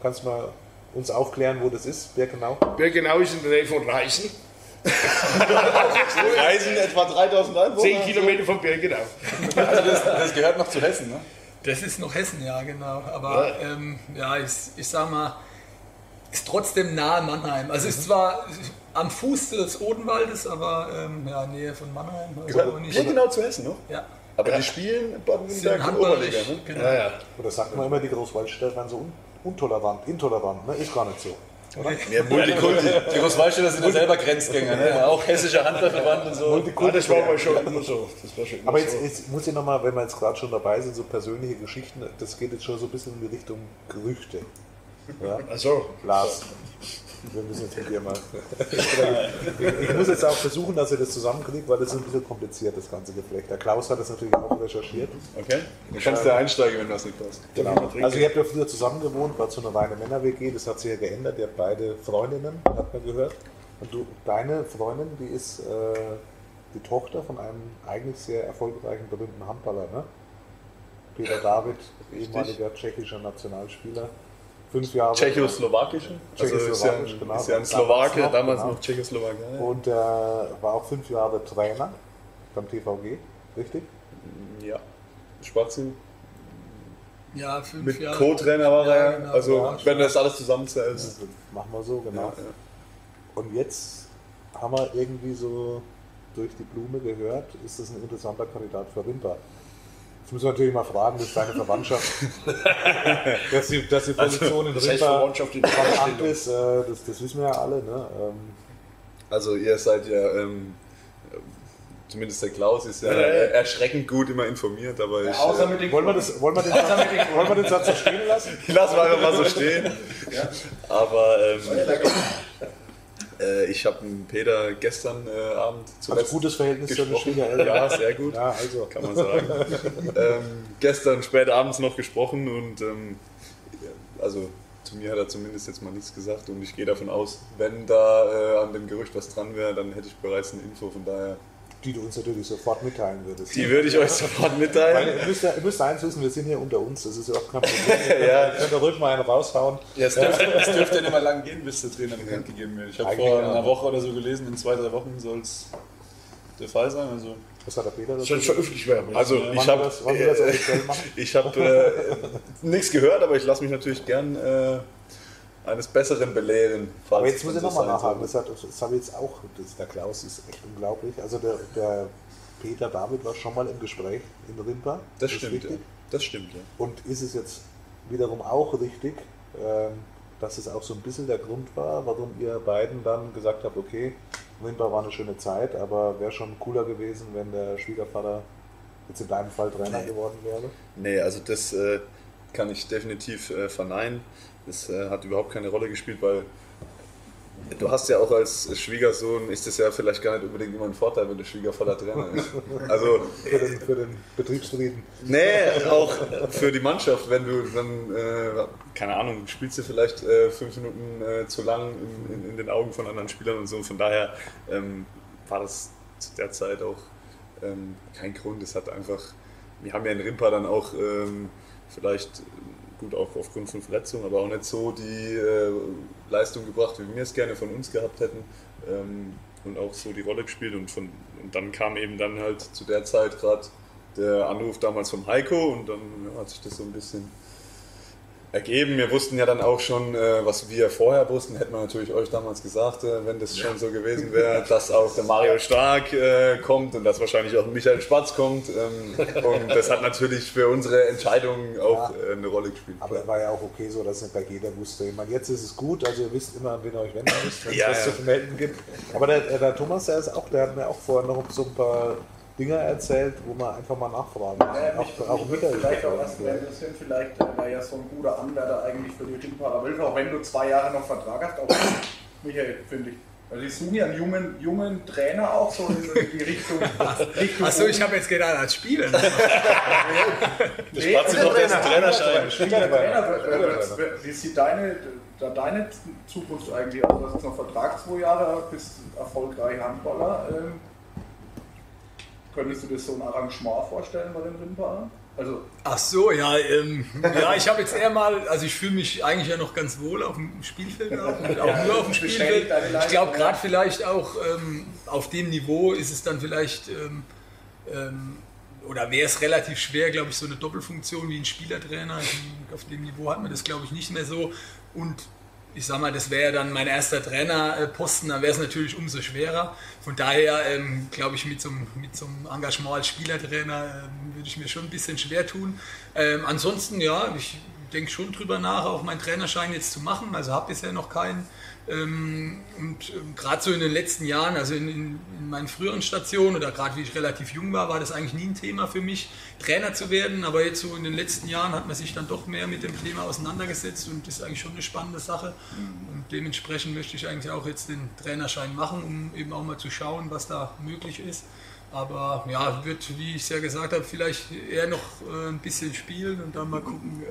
Kannst du mal uns aufklären, wo das ist? Birkenau? Birkenau ist in der Nähe von Reisen, Reisen etwa 3000 Einwohner. 10 Kilometer von Birkenau. Also das, das gehört noch zu Hessen, ne? Das ist noch Hessen, ja, genau. Aber ähm, ja, ich, ich sag mal, ist trotzdem nahe Mannheim. Also ist zwar am Fuß des Odenwaldes, aber ähm, ja, Nähe von Mannheim. Also Gehört nicht, ja, genau zu Hessen, ne? ja, Aber die spielen Baden-Württemberg handballig. Oberliga, ne? Genau. Ja, ja. Oder sagt man immer, die Großwaldstädter wären so un intolerant, ne? Ist gar nicht so. Ja, Multikulti. Die Großwaldstädter sind ja selber Grenzgänger, ne? auch hessischer Handballverband und so. Ah, das war aber schon immer so. Das war schon immer Aber jetzt, so. jetzt muss ich nochmal, wenn wir jetzt gerade schon dabei sind, so persönliche Geschichten, das geht jetzt schon so ein bisschen in die Richtung Gerüchte. Ja, Also, Lars, wir müssen jetzt mit dir mal. ich, muss jetzt auch versuchen, dass ihr das zusammenkriegt, weil das ist ein bisschen kompliziert, das ganze Geflecht. Der Klaus hat das natürlich auch recherchiert. Okay. Du kannst ja einsteigen, wenn das nicht passt. Genau. Also ihr habt ja früher zusammen gewohnt, war zu einer reinen Männer-WG, das hat sich ja geändert. Ihr habt beide Freundinnen, hat man gehört. Und du, deine Freundin, die ist äh, die Tochter von einem eigentlich sehr erfolgreichen, berühmten Handballer, ne? Peter David, ehemaliger tschechischer Nationalspieler. Fünf Jahre. Tschechoslowakische? Also ist ja, Tschechoslowakisch, genau. ist ja ein Damals Slowake, noch, damals genau. noch Tschechoslowakei. Und äh, war auch fünf Jahre Trainer beim TVG, richtig? Ja. Spazi. Ja, fünf Mit Jahre. Co-Trainer war Ja, er. genau. also, Ja. wenn du das alles zusammenzählst. Also, machen wir so, genau. Ja, ja. Und jetzt haben wir irgendwie so durch die Blume gehört, ist das ein interessanter Kandidat für Rimba. Jetzt müssen wir natürlich mal fragen, das ist deine Verwandtschaft. dass, die, dass die Position in Das heißt Verwandtschaft in Darstellung. ist, äh, das, das wissen wir ja alle. Ne? Ähm, Also ihr seid ja, ähm, zumindest der Klaus ist ja Ja, ja. äh, erschreckend gut immer informiert, aber ich, Außer äh, mit den wollen, wir das, wollen, wir den Satz, wollen wir den Satz so stehen lassen? ich lasse mal einfach mal so stehen. Aber ähm, äh, ich habe einen Peter gestern äh, Abend Also zuletzt gutes Verhältnis zu den. Schwiegereltern. Ja, sehr gut. Ja, also. kann man sagen. ähm, gestern spät abends noch gesprochen und ähm, also zu mir hat er zumindest jetzt mal nichts gesagt und ich gehe davon aus, wenn da äh, an dem Gerücht was dran wäre, dann hätte ich bereits eine Info, von daher Die du uns natürlich sofort mitteilen würdest. die würde ich euch sofort Weil mitteilen. ihr müsst, ihr müsst eins wissen, wir sind hier unter uns, das ist überhaupt kein Problem. Ja. Ihr könnt da ruhig mal einen raushauen. Ja, es dürfte, es dürfte ja nicht mehr lang gehen, bis der Trainer bekannt gegeben wird. Ich habe vor einer Woche oder so gelesen, in zwei, drei Wochen soll es der Fall sein. Also Was hat der Peter dazu? Soll es veröffentlicht werden? Also ich wir habe machen? ich habe äh, nichts gehört, aber ich lasse mich natürlich gern äh, eines Besseren belehren. Aber jetzt muss ich nochmal nachhaken, das, hat, das habe ich jetzt auch, das, der Klaus ist echt unglaublich. Also der, der Peter David war schon mal im Gespräch in Rimpa. Das ist stimmt, ja. Das stimmt, ja. Und ist es jetzt wiederum auch richtig, ähm, dass es auch so ein bisschen der Grund war, warum ihr beiden dann gesagt habt, okay, Rimpa war eine schöne Zeit, aber wäre schon cooler gewesen, wenn der Schwiegervater jetzt in deinem Fall Trainer geworden wäre? Nee, also das äh, kann ich definitiv äh, verneinen. Das äh, hat überhaupt keine Rolle gespielt, weil du hast ja auch als Schwiegersohn, ist es ja vielleicht gar nicht unbedingt immer ein Vorteil, wenn der Schwiegervater Trainer ist. Also, Für den, für den Betriebsfrieden. nee, auch für die Mannschaft, wenn du dann, äh, keine Ahnung, spielst du vielleicht äh, fünf Minuten äh, zu lang in, in, in den Augen von anderen Spielern und so. Von daher ähm, war das zu der Zeit auch ähm, kein Grund. Es hat einfach, wir haben ja in Rimpa dann auch ähm, vielleicht gut auch aufgrund von Verletzungen, aber auch nicht so die äh, Leistung gebracht, wie wir es gerne von uns gehabt hätten ähm, und auch so die Rolle gespielt und, von, und dann kam eben dann halt zu der Zeit gerade der Anruf damals vom Heiko und dann ja, hat sich das so ein bisschen ergeben. Wir wussten ja dann auch schon, äh, was wir vorher wussten, hätten wir natürlich euch damals gesagt, äh, wenn das schon so gewesen wäre, dass auch der Mario Stark äh, kommt und dass wahrscheinlich auch Michael Spatz kommt. Ähm, und das hat natürlich für unsere Entscheidung auch äh, eine Rolle gespielt. Aber war ja auch okay so, dass nicht bei jeder wusste. Ich meine, jetzt ist es gut, also ihr wisst immer, an wen ihr euch wenden müsst, wenn es Ja, was ja. zu melden gibt. Aber der, der Thomas, der ist auch, der hat mir auch vorher noch so ein paar Dinge erzählt, wo man einfach mal nachfragen muss. Ja, mich, auch, auch mich vielleicht auch was mehr interessieren, vielleicht äh, wäre ja so ein guter Anwärter eigentlich für die Wölfe, auch wenn du zwei Jahre noch Vertrag hast, auch Michael, finde ich. Also ich suche ja einen jungen, jungen Trainer auch so in die Richtung. Richtung Achso, ich habe jetzt gedacht, als Spieler. Das spart sich doch jetzt einen Trainerschein. Spielertrainer. Trainer. Wie sieht deine, da deine Zukunft eigentlich aus? Du hast jetzt noch Vertrag zwei Jahre, bist erfolgreich Handballer. Ähm, könntest du dir so ein Arrangement vorstellen bei den Rimpa? Also Ach so, ja, ähm, ja, ich habe jetzt eher mal, also ich fühle mich eigentlich ja noch ganz wohl auf dem Spielfeld, auch, auch nur auf dem Spielfeld. Ich glaube gerade vielleicht auch ähm, auf dem Niveau ist es dann vielleicht, ähm, ähm, oder wäre es relativ schwer, glaube ich, so eine Doppelfunktion wie ein Spielertrainer. Auf dem Niveau hat man das, glaube ich, nicht mehr so. Und ich sag mal, das wäre ja dann mein erster Trainerposten, dann wäre es natürlich umso schwerer. Von daher ähm, glaube ich, mit so, einem, mit so einem Engagement als Spielertrainer ähm, würde ich mir schon ein bisschen schwer tun. Ähm, ansonsten, ja, ich denke schon drüber nach, auch meinen Trainerschein jetzt zu machen. Also habe bisher noch keinen. Ähm, und ähm, gerade so in den letzten Jahren, also in, in, in meinen früheren Stationen oder gerade wie ich relativ jung war, war das eigentlich nie ein Thema für mich, Trainer zu werden. Aber jetzt so in den letzten Jahren hat man sich dann doch mehr mit dem Thema auseinandergesetzt und das ist eigentlich schon eine spannende Sache. Und dementsprechend möchte ich eigentlich auch jetzt den Trainerschein machen, um eben auch mal zu schauen, was da möglich ist. Aber ja, wird, wie ich es ja gesagt habe, vielleicht eher noch äh, ein bisschen spielen und dann mal gucken.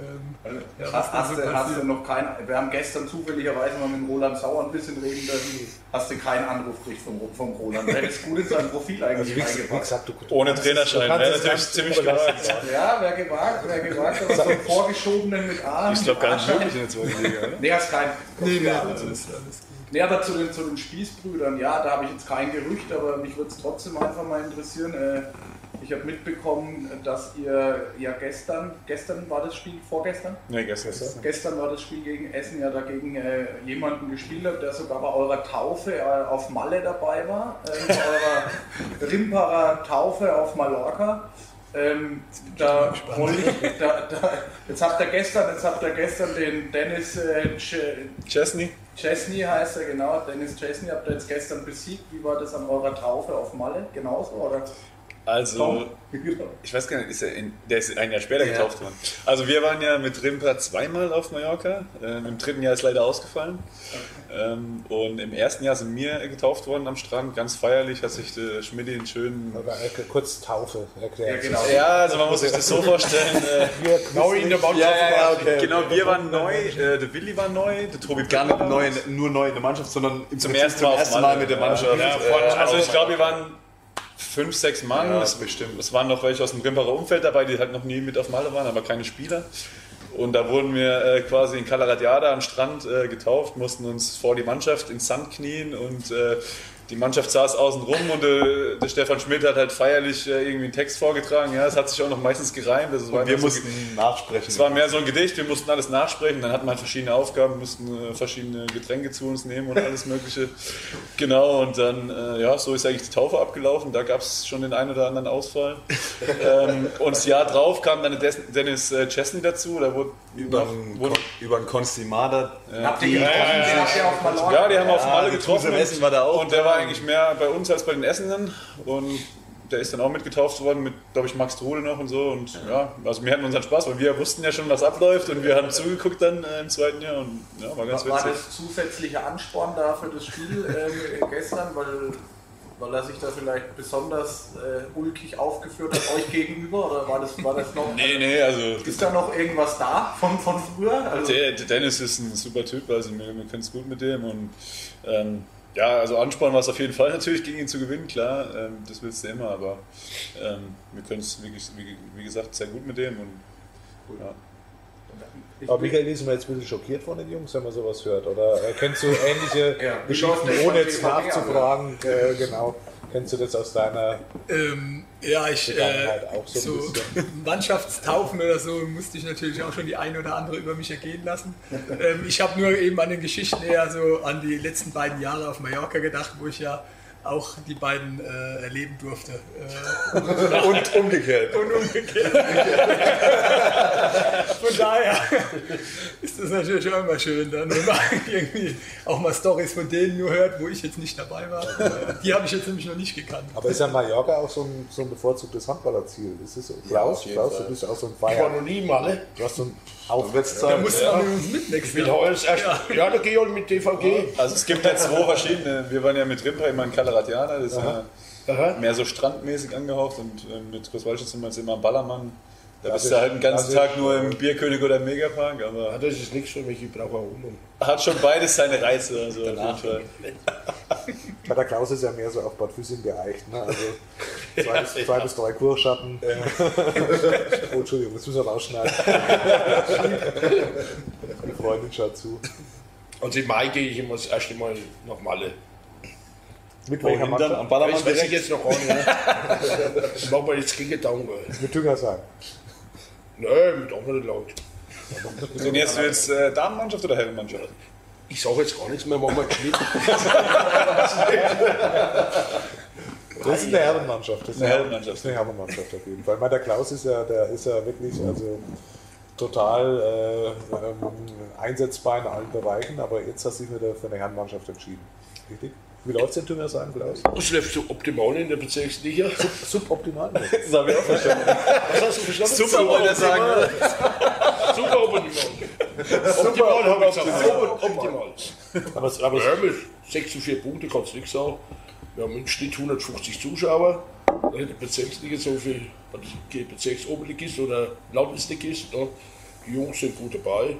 Ähm, ja, hast, hast, du, hast du noch keinen, wir haben gestern zufälligerweise mal mit Roland Sauer ein bisschen reden dürfen, hast du keinen Anruf gekriegt vom, vom Roland. Der hätte gut in sein Profil Also eigentlich wie, wie gesagt, du, Ohne Trainerschein, du wäre es natürlich ziemlich gewagt. Ja, wer gewagt, wer gewagt, aber so einen vorgeschobenen mit A. Ich glaube gar nicht möglich in der zweiten Liga, oder? Nee, hast keinen. Nee, nee, alles, alles gut. Nee, aber zu den, zu den Spießbrüdern, ja, da habe ich jetzt kein Gerücht, aber mich würde es trotzdem einfach mal interessieren. Äh, ich habe mitbekommen, dass ihr ja gestern, gestern war das Spiel, vorgestern? Nee, gestern. Gestern war das Spiel gegen Essen ja dagegen äh, jemanden gespielt hat, der sogar bei eurer Taufe äh, auf Malle dabei war, äh, bei eurer Rimparer Taufe auf Mallorca. Ähm, da wollte ich, da, da, jetzt habt ihr gestern, jetzt habt ihr gestern den Dennis äh, Ch- Chesney? Chesney heißt er, genau, Dennis Chesney habt ihr jetzt gestern besiegt. Wie war das an eurer Taufe auf Malle? Genauso, oder? Also, ich weiß gar nicht, ist er in, der ist ein Jahr später Ja. getauft worden. Also wir waren ja mit Rimpa zweimal auf Mallorca. Ähm, Im dritten Jahr ist leider ausgefallen. Ähm, und im ersten Jahr sind wir getauft worden am Strand, ganz feierlich, hat sich der Schmidt den schönen... Aber kurz Taufe erklären. Ja, genau. Ja, also man muss sich das so vorstellen. Äh, Wir Neu in der Mannschaft. ja, ja, quasi. okay. Genau, wir waren neu, äh, der Willi war neu, der Tobi Gar nicht neu, nur neu in der Mannschaft, sondern im zum ersten Mal, auf Mal Malle. mit der Mannschaft. Ja, Äh, also ich glaube, wir waren fünf, sechs Mann. Ja, es, bestimmt. es waren noch welche aus dem Rimperer Umfeld dabei, die halt noch nie mit auf Malle waren, aber keine Spieler. Und da wurden wir äh, quasi in Calaradiada am Strand äh, getauft, mussten uns vor die Mannschaft ins Sand knien und äh, die Mannschaft saß außen rum und äh, der Stefan Schmidt hat halt feierlich äh, irgendwie einen Text vorgetragen. Ja, es hat sich auch noch meistens gereimt. Also Und wir immer so mussten nachsprechen. es war mehr so ein Gedicht, wir mussten alles nachsprechen, dann hatten wir halt verschiedene Aufgaben, mussten äh, verschiedene Getränke zu uns nehmen und alles Mögliche. Genau, und dann, äh, ja, so ist eigentlich die Taufe abgelaufen, da gab es schon den einen oder anderen Ausfall. ähm, und das Jahr drauf kam dann Des- Dennis äh, Chesney dazu, da wurde über noch, einen, wurde, über einen Konstimada. Habt ihr getroffen? Den habt ihr auf Mallorca? ja, die haben auf Ja, Malle getroffen war da auch und der war eigentlich mehr bei uns als bei den Essenden. Und der ist dann auch mitgetauft worden mit, glaube ich, Max Trude noch und so. Und ja, also wir hatten unseren Spaß, weil wir wussten ja schon, was abläuft. Und wir haben zugeguckt dann äh, im zweiten Jahr. Und ja, war ganz War witzig. das zusätzlicher Ansporn da für das Spiel ähm, gestern, weil, weil er sich da vielleicht besonders äh, ulkig aufgeführt hat euch gegenüber? Oder war das, war das noch? Nee, nee, also Ist da noch irgendwas da von, von früher? Also, der, der Dennis ist ein super Typ, also wir, wir können es gut mit dem. Und ähm, ja, also Ansporn war es auf jeden Fall natürlich gegen ihn zu gewinnen, klar, ähm, das willst du immer, aber ähm, wir können es wirklich, wie, wie gesagt, sehr gut mit dem und ja. Aber Michael ist mir jetzt ein bisschen schockiert von den Jungs, wenn man sowas hört. Oder kennst du ähnliche Ja, Geschichten, ohne jetzt nachzufragen? Äh, genau. Kennst du das aus deiner Ähm, ja, ich, äh, Vergangenheit auch so ein so bisschen? Mannschaftstaufen oder so musste ich natürlich auch schon die eine oder andere über mich ergehen lassen. Ähm, ich habe nur eben an den Geschichten eher so an die letzten beiden Jahre auf Mallorca gedacht, wo ich ja auch die beiden äh, erleben durfte. Äh, Und umgekehrt. und umgekehrt. Von daher ist das natürlich auch immer schön, dann, wenn man irgendwie auch mal Stories von denen nur hört, wo ich jetzt nicht dabei war. Die habe ich jetzt nämlich noch nicht gekannt. Aber ist ja Mallorca auch so ein, so ein bevorzugtes Handballerziel? Ist es? Klaus, jeden Klaus du bist auch so ein Ich war Feier. noch nie mal. Ne? Du hast so ein Auf Da musst du auch mit uns mit nächstes Ich bin Jahr. heuer das erste. Ja, der Georg mit DVG. Also es gibt ja zwei verschiedene, wir waren ja mit Rimpa immer in Calaratiana, das ist ja Aha. mehr so strandmäßig angehaucht und äh, mit Großwaldstadt sind wir jetzt immer am Ballermann. Da bist du halt den ganzen ist- Tag nur im Bierkönig oder im Megapark, Ja, aber das ist nichts für mich, ich brauche auch Wohnung. hat schon beides seine Reize. Also auf jeden Fall. Bei der Klaus ist ja mehr so auf Bad Füssing geeicht. Ne? Also zwei, bis, zwei bis drei Kurschatten. oh, Entschuldigung, das müssen wir rausschneiden. Meine Freundin schaut zu. Also im Mai gehe ich immer das erste Mal nach Malle. Mit welcher Wohin dann? Mannschaft? Am Ballermann Das weiß ich direkt? jetzt noch nicht. Ne? Das machen wir jetzt Gegengedanken. Mit Tüngersheim. Nö, mit anderen Leuten. Trainierst du jetzt äh, Damenmannschaft oder Herrenmannschaft? Ich sage jetzt gar nichts mehr, machen wir einen Schnitt. Das ist eine Herrenmannschaft. Das ist Eine Herrenmannschaft. Das ist eine Herrenmannschaft auf jeden Fall. Weil der Klaus ist ja, der ist ja wirklich also total äh, ähm, einsetzbar in allen Bereichen, aber jetzt hast du dich wieder für eine Herrenmannschaft entschieden. Richtig? Wie läuft es in Tüngersheim, Klaus? Das läuft so optimal in der Bezirksliga. Suboptimal. Das habe ich auch verstanden. Was hast du verstanden? Super, wollte er sagen. Super optimal. Optimal habe ich gesagt. Super optimal. Aber, es- aber es- Ja, mit 6 zu 4 Punkte kannst du nichts sagen. Wir haben im Schnitt 150 Zuschauer. Da hätte Bezirksliga so viel, die Bezirksoberligist oder Landesligist. Ne? Die Jungs sind gut dabei.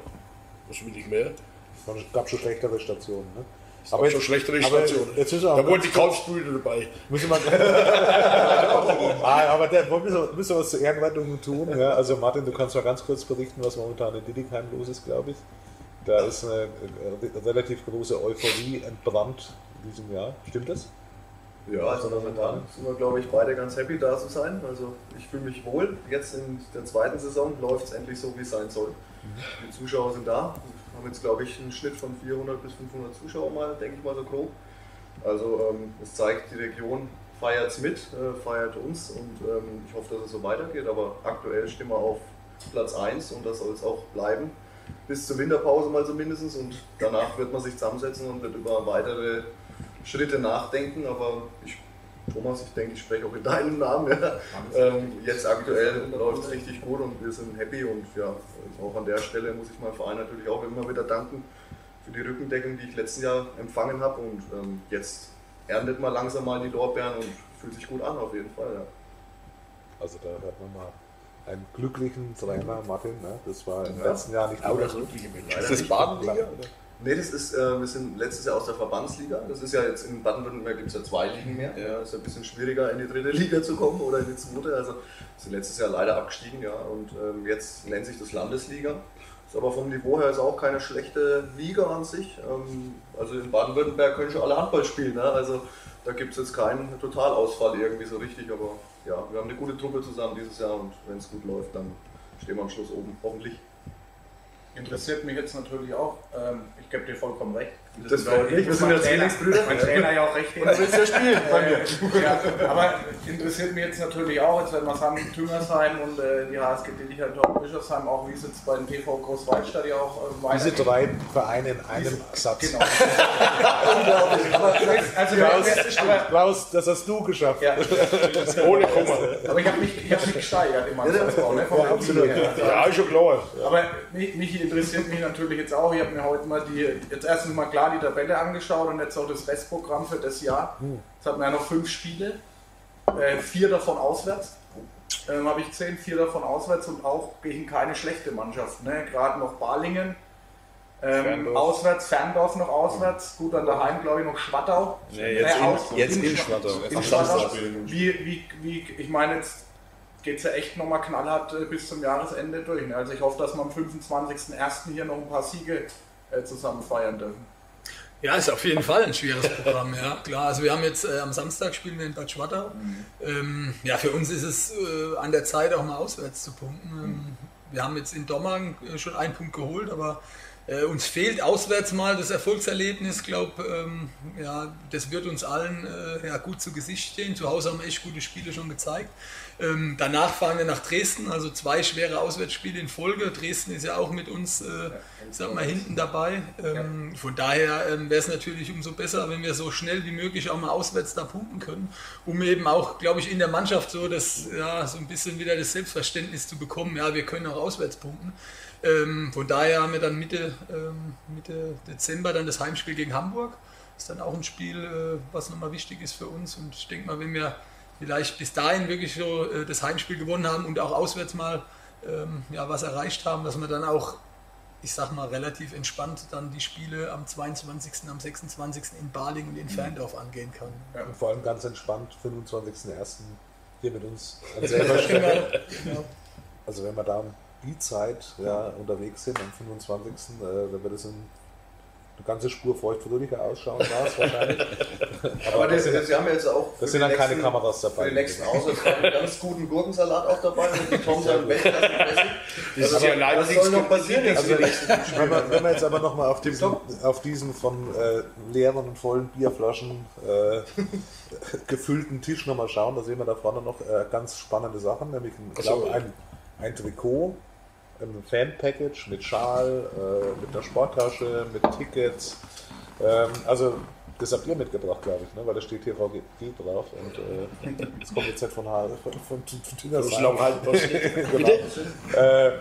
Was will ich mehr? es gab schon schlechtere Stationen. Ne? Aber schon schlechtere aber Stationen. Jetzt wir auch Da wurden ganz die Kalbsbrüder dabei. Müssen wir, ah, aber der, wir müssen, müssen wir was zur Ehrenrettung tun. Ja? Also Martin, du kannst mal ganz kurz berichten, was momentan in Diddickheim los ist, glaube ich. Da ist eine äh, relativ große Euphorie entbrannt in diesem Jahr. Stimmt das? Ja, also momentan sind wir, glaube ich, beide ganz happy da zu sein. Also ich fühle mich wohl. Jetzt in der zweiten Saison läuft es endlich so, wie es sein soll. Die Zuschauer sind da. Haben jetzt, glaube ich, einen Schnitt von 400 bis 500 Zuschauer mal, denke ich mal so grob. Also ähm, es zeigt, die Region feiert es mit, äh, feiert uns und ähm, ich hoffe, dass es so weitergeht. Aber aktuell stehen wir auf Platz 1 und das soll es auch bleiben. Bis zur Winterpause mal zumindest und danach wird man sich zusammensetzen und wird über weitere Schritte nachdenken. Aber ich, Thomas, ich denke, ich spreche auch in deinem Namen. Ja. Ähm, jetzt aktuell läuft es richtig gut und wir sind happy und ja, auch an der Stelle muss ich meinem Verein natürlich auch immer wieder danken für die Rückendeckung, die ich letztes Jahr empfangen habe und ähm, jetzt erntet man langsam mal die Lorbeeren und fühlt sich gut an auf jeden Fall. Ja. Also da hört man mal einen glücklichen Trainer, Martin. Ne? Das war im letzten Jahr nicht Aber das glückliche. Ist das Badenliga? Oder? Nee, das ist, äh, wir sind letztes Jahr aus der Verbandsliga. Das ist ja jetzt in Baden-Württemberg gibt es ja zwei Ligen mehr. Ja, ist ja ein bisschen schwieriger in die dritte Liga zu kommen oder in die zweite. Also wir sind letztes Jahr leider abgestiegen, ja. Und ähm, jetzt nennt sich das Landesliga. Ist aber vom Niveau her ist auch keine schlechte Liga an sich. Ähm, also in Baden-Württemberg können schon alle Handball spielen. Ne? Also da gibt es jetzt keinen Totalausfall irgendwie so richtig. Aber ja, wir haben eine gute Truppe zusammen dieses Jahr und wenn es gut läuft, dann stehen wir am Schluss oben, hoffentlich. Interessiert mich jetzt natürlich auch, ähm, ich gebe dir vollkommen recht. Das freut mich, wir sind ja Zwillingsbrüder. Mein Trainer ja auch recht. Und du willst ja spielen bei mir. Ja, aber interessiert mich jetzt natürlich auch, jetzt wenn wir sagen, Tüngersheim und äh, die HSG Dillichern Bischofsheim, auch wie es jetzt bei dem TV Großwaldstadt ja auch äh, Diese drei Vereine in einem Satz. Genau. aber, vielleicht- also, Klaus, aber, Klaus, das hast du geschafft. ja, Ohne Kummer. aber ich habe mich, ich hab mich gesteigert im Mannschaftsbau. Ne, Ja, absolut. Ja, ist schon klar. Aber mich, mich interessiert mich natürlich jetzt auch, ich habe mir heute mal die, jetzt erstens mal klar die Tabelle angeschaut und jetzt auch das Restprogramm für das Jahr. Jetzt hat man ja noch fünf Spiele, äh, vier davon auswärts. Ähm, habe ich gesehen, vier davon auswärts und auch gegen keine schlechte Mannschaft. Ne? Gerade noch Balingen, ähm, Ferndorf. auswärts, Ferndorf noch auswärts, gut dann daheim glaube ich noch Schwattau. Nee, jetzt Äh, in- aus- jetzt in Schwa- Schwattau. In Schwattau. Wie, wie, wie, ich meine, jetzt geht es ja echt nochmal knallhart äh, bis zum Jahresende durch. Ne? Also ich hoffe, dass wir am 25.01. hier noch ein paar Siege äh, zusammen feiern dürfen. Ja, ist auf jeden Fall ein schweres Programm, ja klar. Also wir haben jetzt äh, am Samstag spielen wir in Bad Schwartau. Ähm, ja, für uns ist es äh, an der Zeit auch mal auswärts zu punkten. Ähm, wir haben jetzt in Dommern äh, schon einen Punkt geholt, aber äh, uns fehlt auswärts mal das Erfolgserlebnis. Ich glaube, ähm, ja, das wird uns allen ja, gut zu Gesicht stehen. Zu Hause haben wir echt gute Spiele schon gezeigt. Ähm, danach fahren wir nach Dresden, also zwei schwere Auswärtsspiele in Folge. Dresden ist ja auch mit uns, äh, sag mal, hinten dabei. Ähm, Von daher ähm, wäre es natürlich umso besser, wenn wir so schnell wie möglich auch mal auswärts da punkten können, um eben auch, glaube ich, in der Mannschaft so das, ja, so ein bisschen wieder das Selbstverständnis zu bekommen, ja, wir können auch auswärts punkten. Ähm, von daher haben wir dann Mitte, ähm, Mitte Dezember dann das Heimspiel gegen Hamburg. ist dann auch ein Spiel, äh, was nochmal wichtig ist für uns. Und ich denke mal, wenn wir vielleicht bis dahin wirklich so äh, das Heimspiel gewonnen haben und auch auswärts mal ähm, ja, was erreicht haben, dass wir dann auch, ich sag mal, relativ entspannt dann die Spiele am 22., am 26. in Baling und in Ferndorf angehen kann. Und vor allem ganz entspannt, 25.01. hier mit uns an selber Stelle. Genau. Also wenn wir da um die Zeit ja, unterwegs sind, am 25. Äh, dann wird es ein, eine ganze Spur feuchtfröhlicher ausschauen, Lars, wahrscheinlich. Aber das, das, wir haben jetzt auch für Das sind dann keine nächsten- Kameras dabei. Für die nächsten Auswärts einen ganz guten Gurkensalat auch dabei und die Tom sein Weltklasse-Dressing. Das Also, ist ja was soll noch passieren Also, wenn, wir, Spiele? wenn wir jetzt aber nochmal auf diesen, auf diesen von äh, leeren und vollen Bierflaschen äh, gefüllten Tisch nochmal schauen, da sehen wir da vorne noch äh, ganz spannende Sachen, nämlich ein, ich so. glaube, ein, ein Trikot, ein Fan-Package mit Schal, äh, mit einer Sporttasche, mit Tickets. Ähm, also das habt ihr mitgebracht, glaube ich, ne? weil da steht hier VG drauf und äh, das kommt jetzt halt von, von, von, von, von Das ist lang halt genau. äh,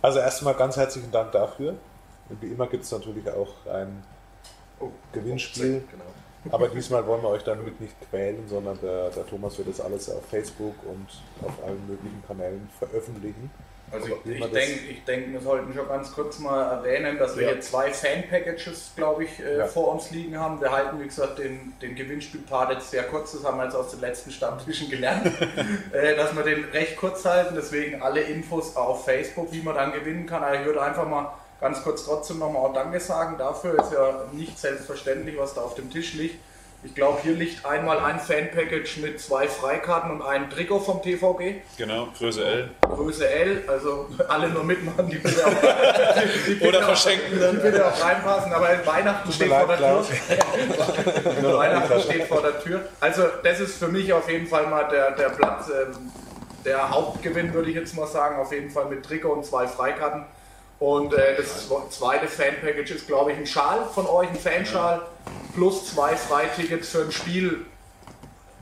also erstmal ganz herzlichen Dank dafür. Und wie immer gibt es natürlich auch ein Gewinnspiel. Genau. Aber diesmal wollen wir euch damit nicht quälen, sondern der, der Thomas wird das alles auf Facebook und auf allen möglichen Kanälen veröffentlichen. Also ich, ich denke, ich denk, wir sollten schon ganz kurz mal erwähnen, dass wir Ja. hier zwei Fan-Packages, glaube ich, äh, Ja. vor uns liegen haben. Wir halten, wie gesagt, den, den Gewinnspielpart jetzt sehr kurz. Das haben wir jetzt aus den letzten Stammtischen gelernt, äh, dass wir den recht kurz halten. Deswegen alle Infos auf Facebook, wie man dann gewinnen kann. Aber ich würde einfach mal ganz kurz trotzdem nochmal auch Danke sagen. Dafür ist ja nicht selbstverständlich, was da auf dem Tisch liegt. Ich glaube, hier liegt einmal ein Fan-Package mit zwei Freikarten und einem Trikot vom TVG. Genau, Größe L. Größe L, also alle nur mitmachen, die bitte auch, die, die bitte Oder auch- verschenken Die bitte auch reinpassen, aber Weihnachten steht vor der Tür. Weihnachten steht vor der Tür. Also das ist für mich auf jeden Fall mal der, der Platz, ähm, der Hauptgewinn, würde ich jetzt mal sagen, auf jeden Fall mit Trikot und zwei Freikarten. Und äh, das zweite Fan-Package ist, glaube ich, ein Schal von euch, ein Fanschal, plus zwei Freitickets für ein Spiel.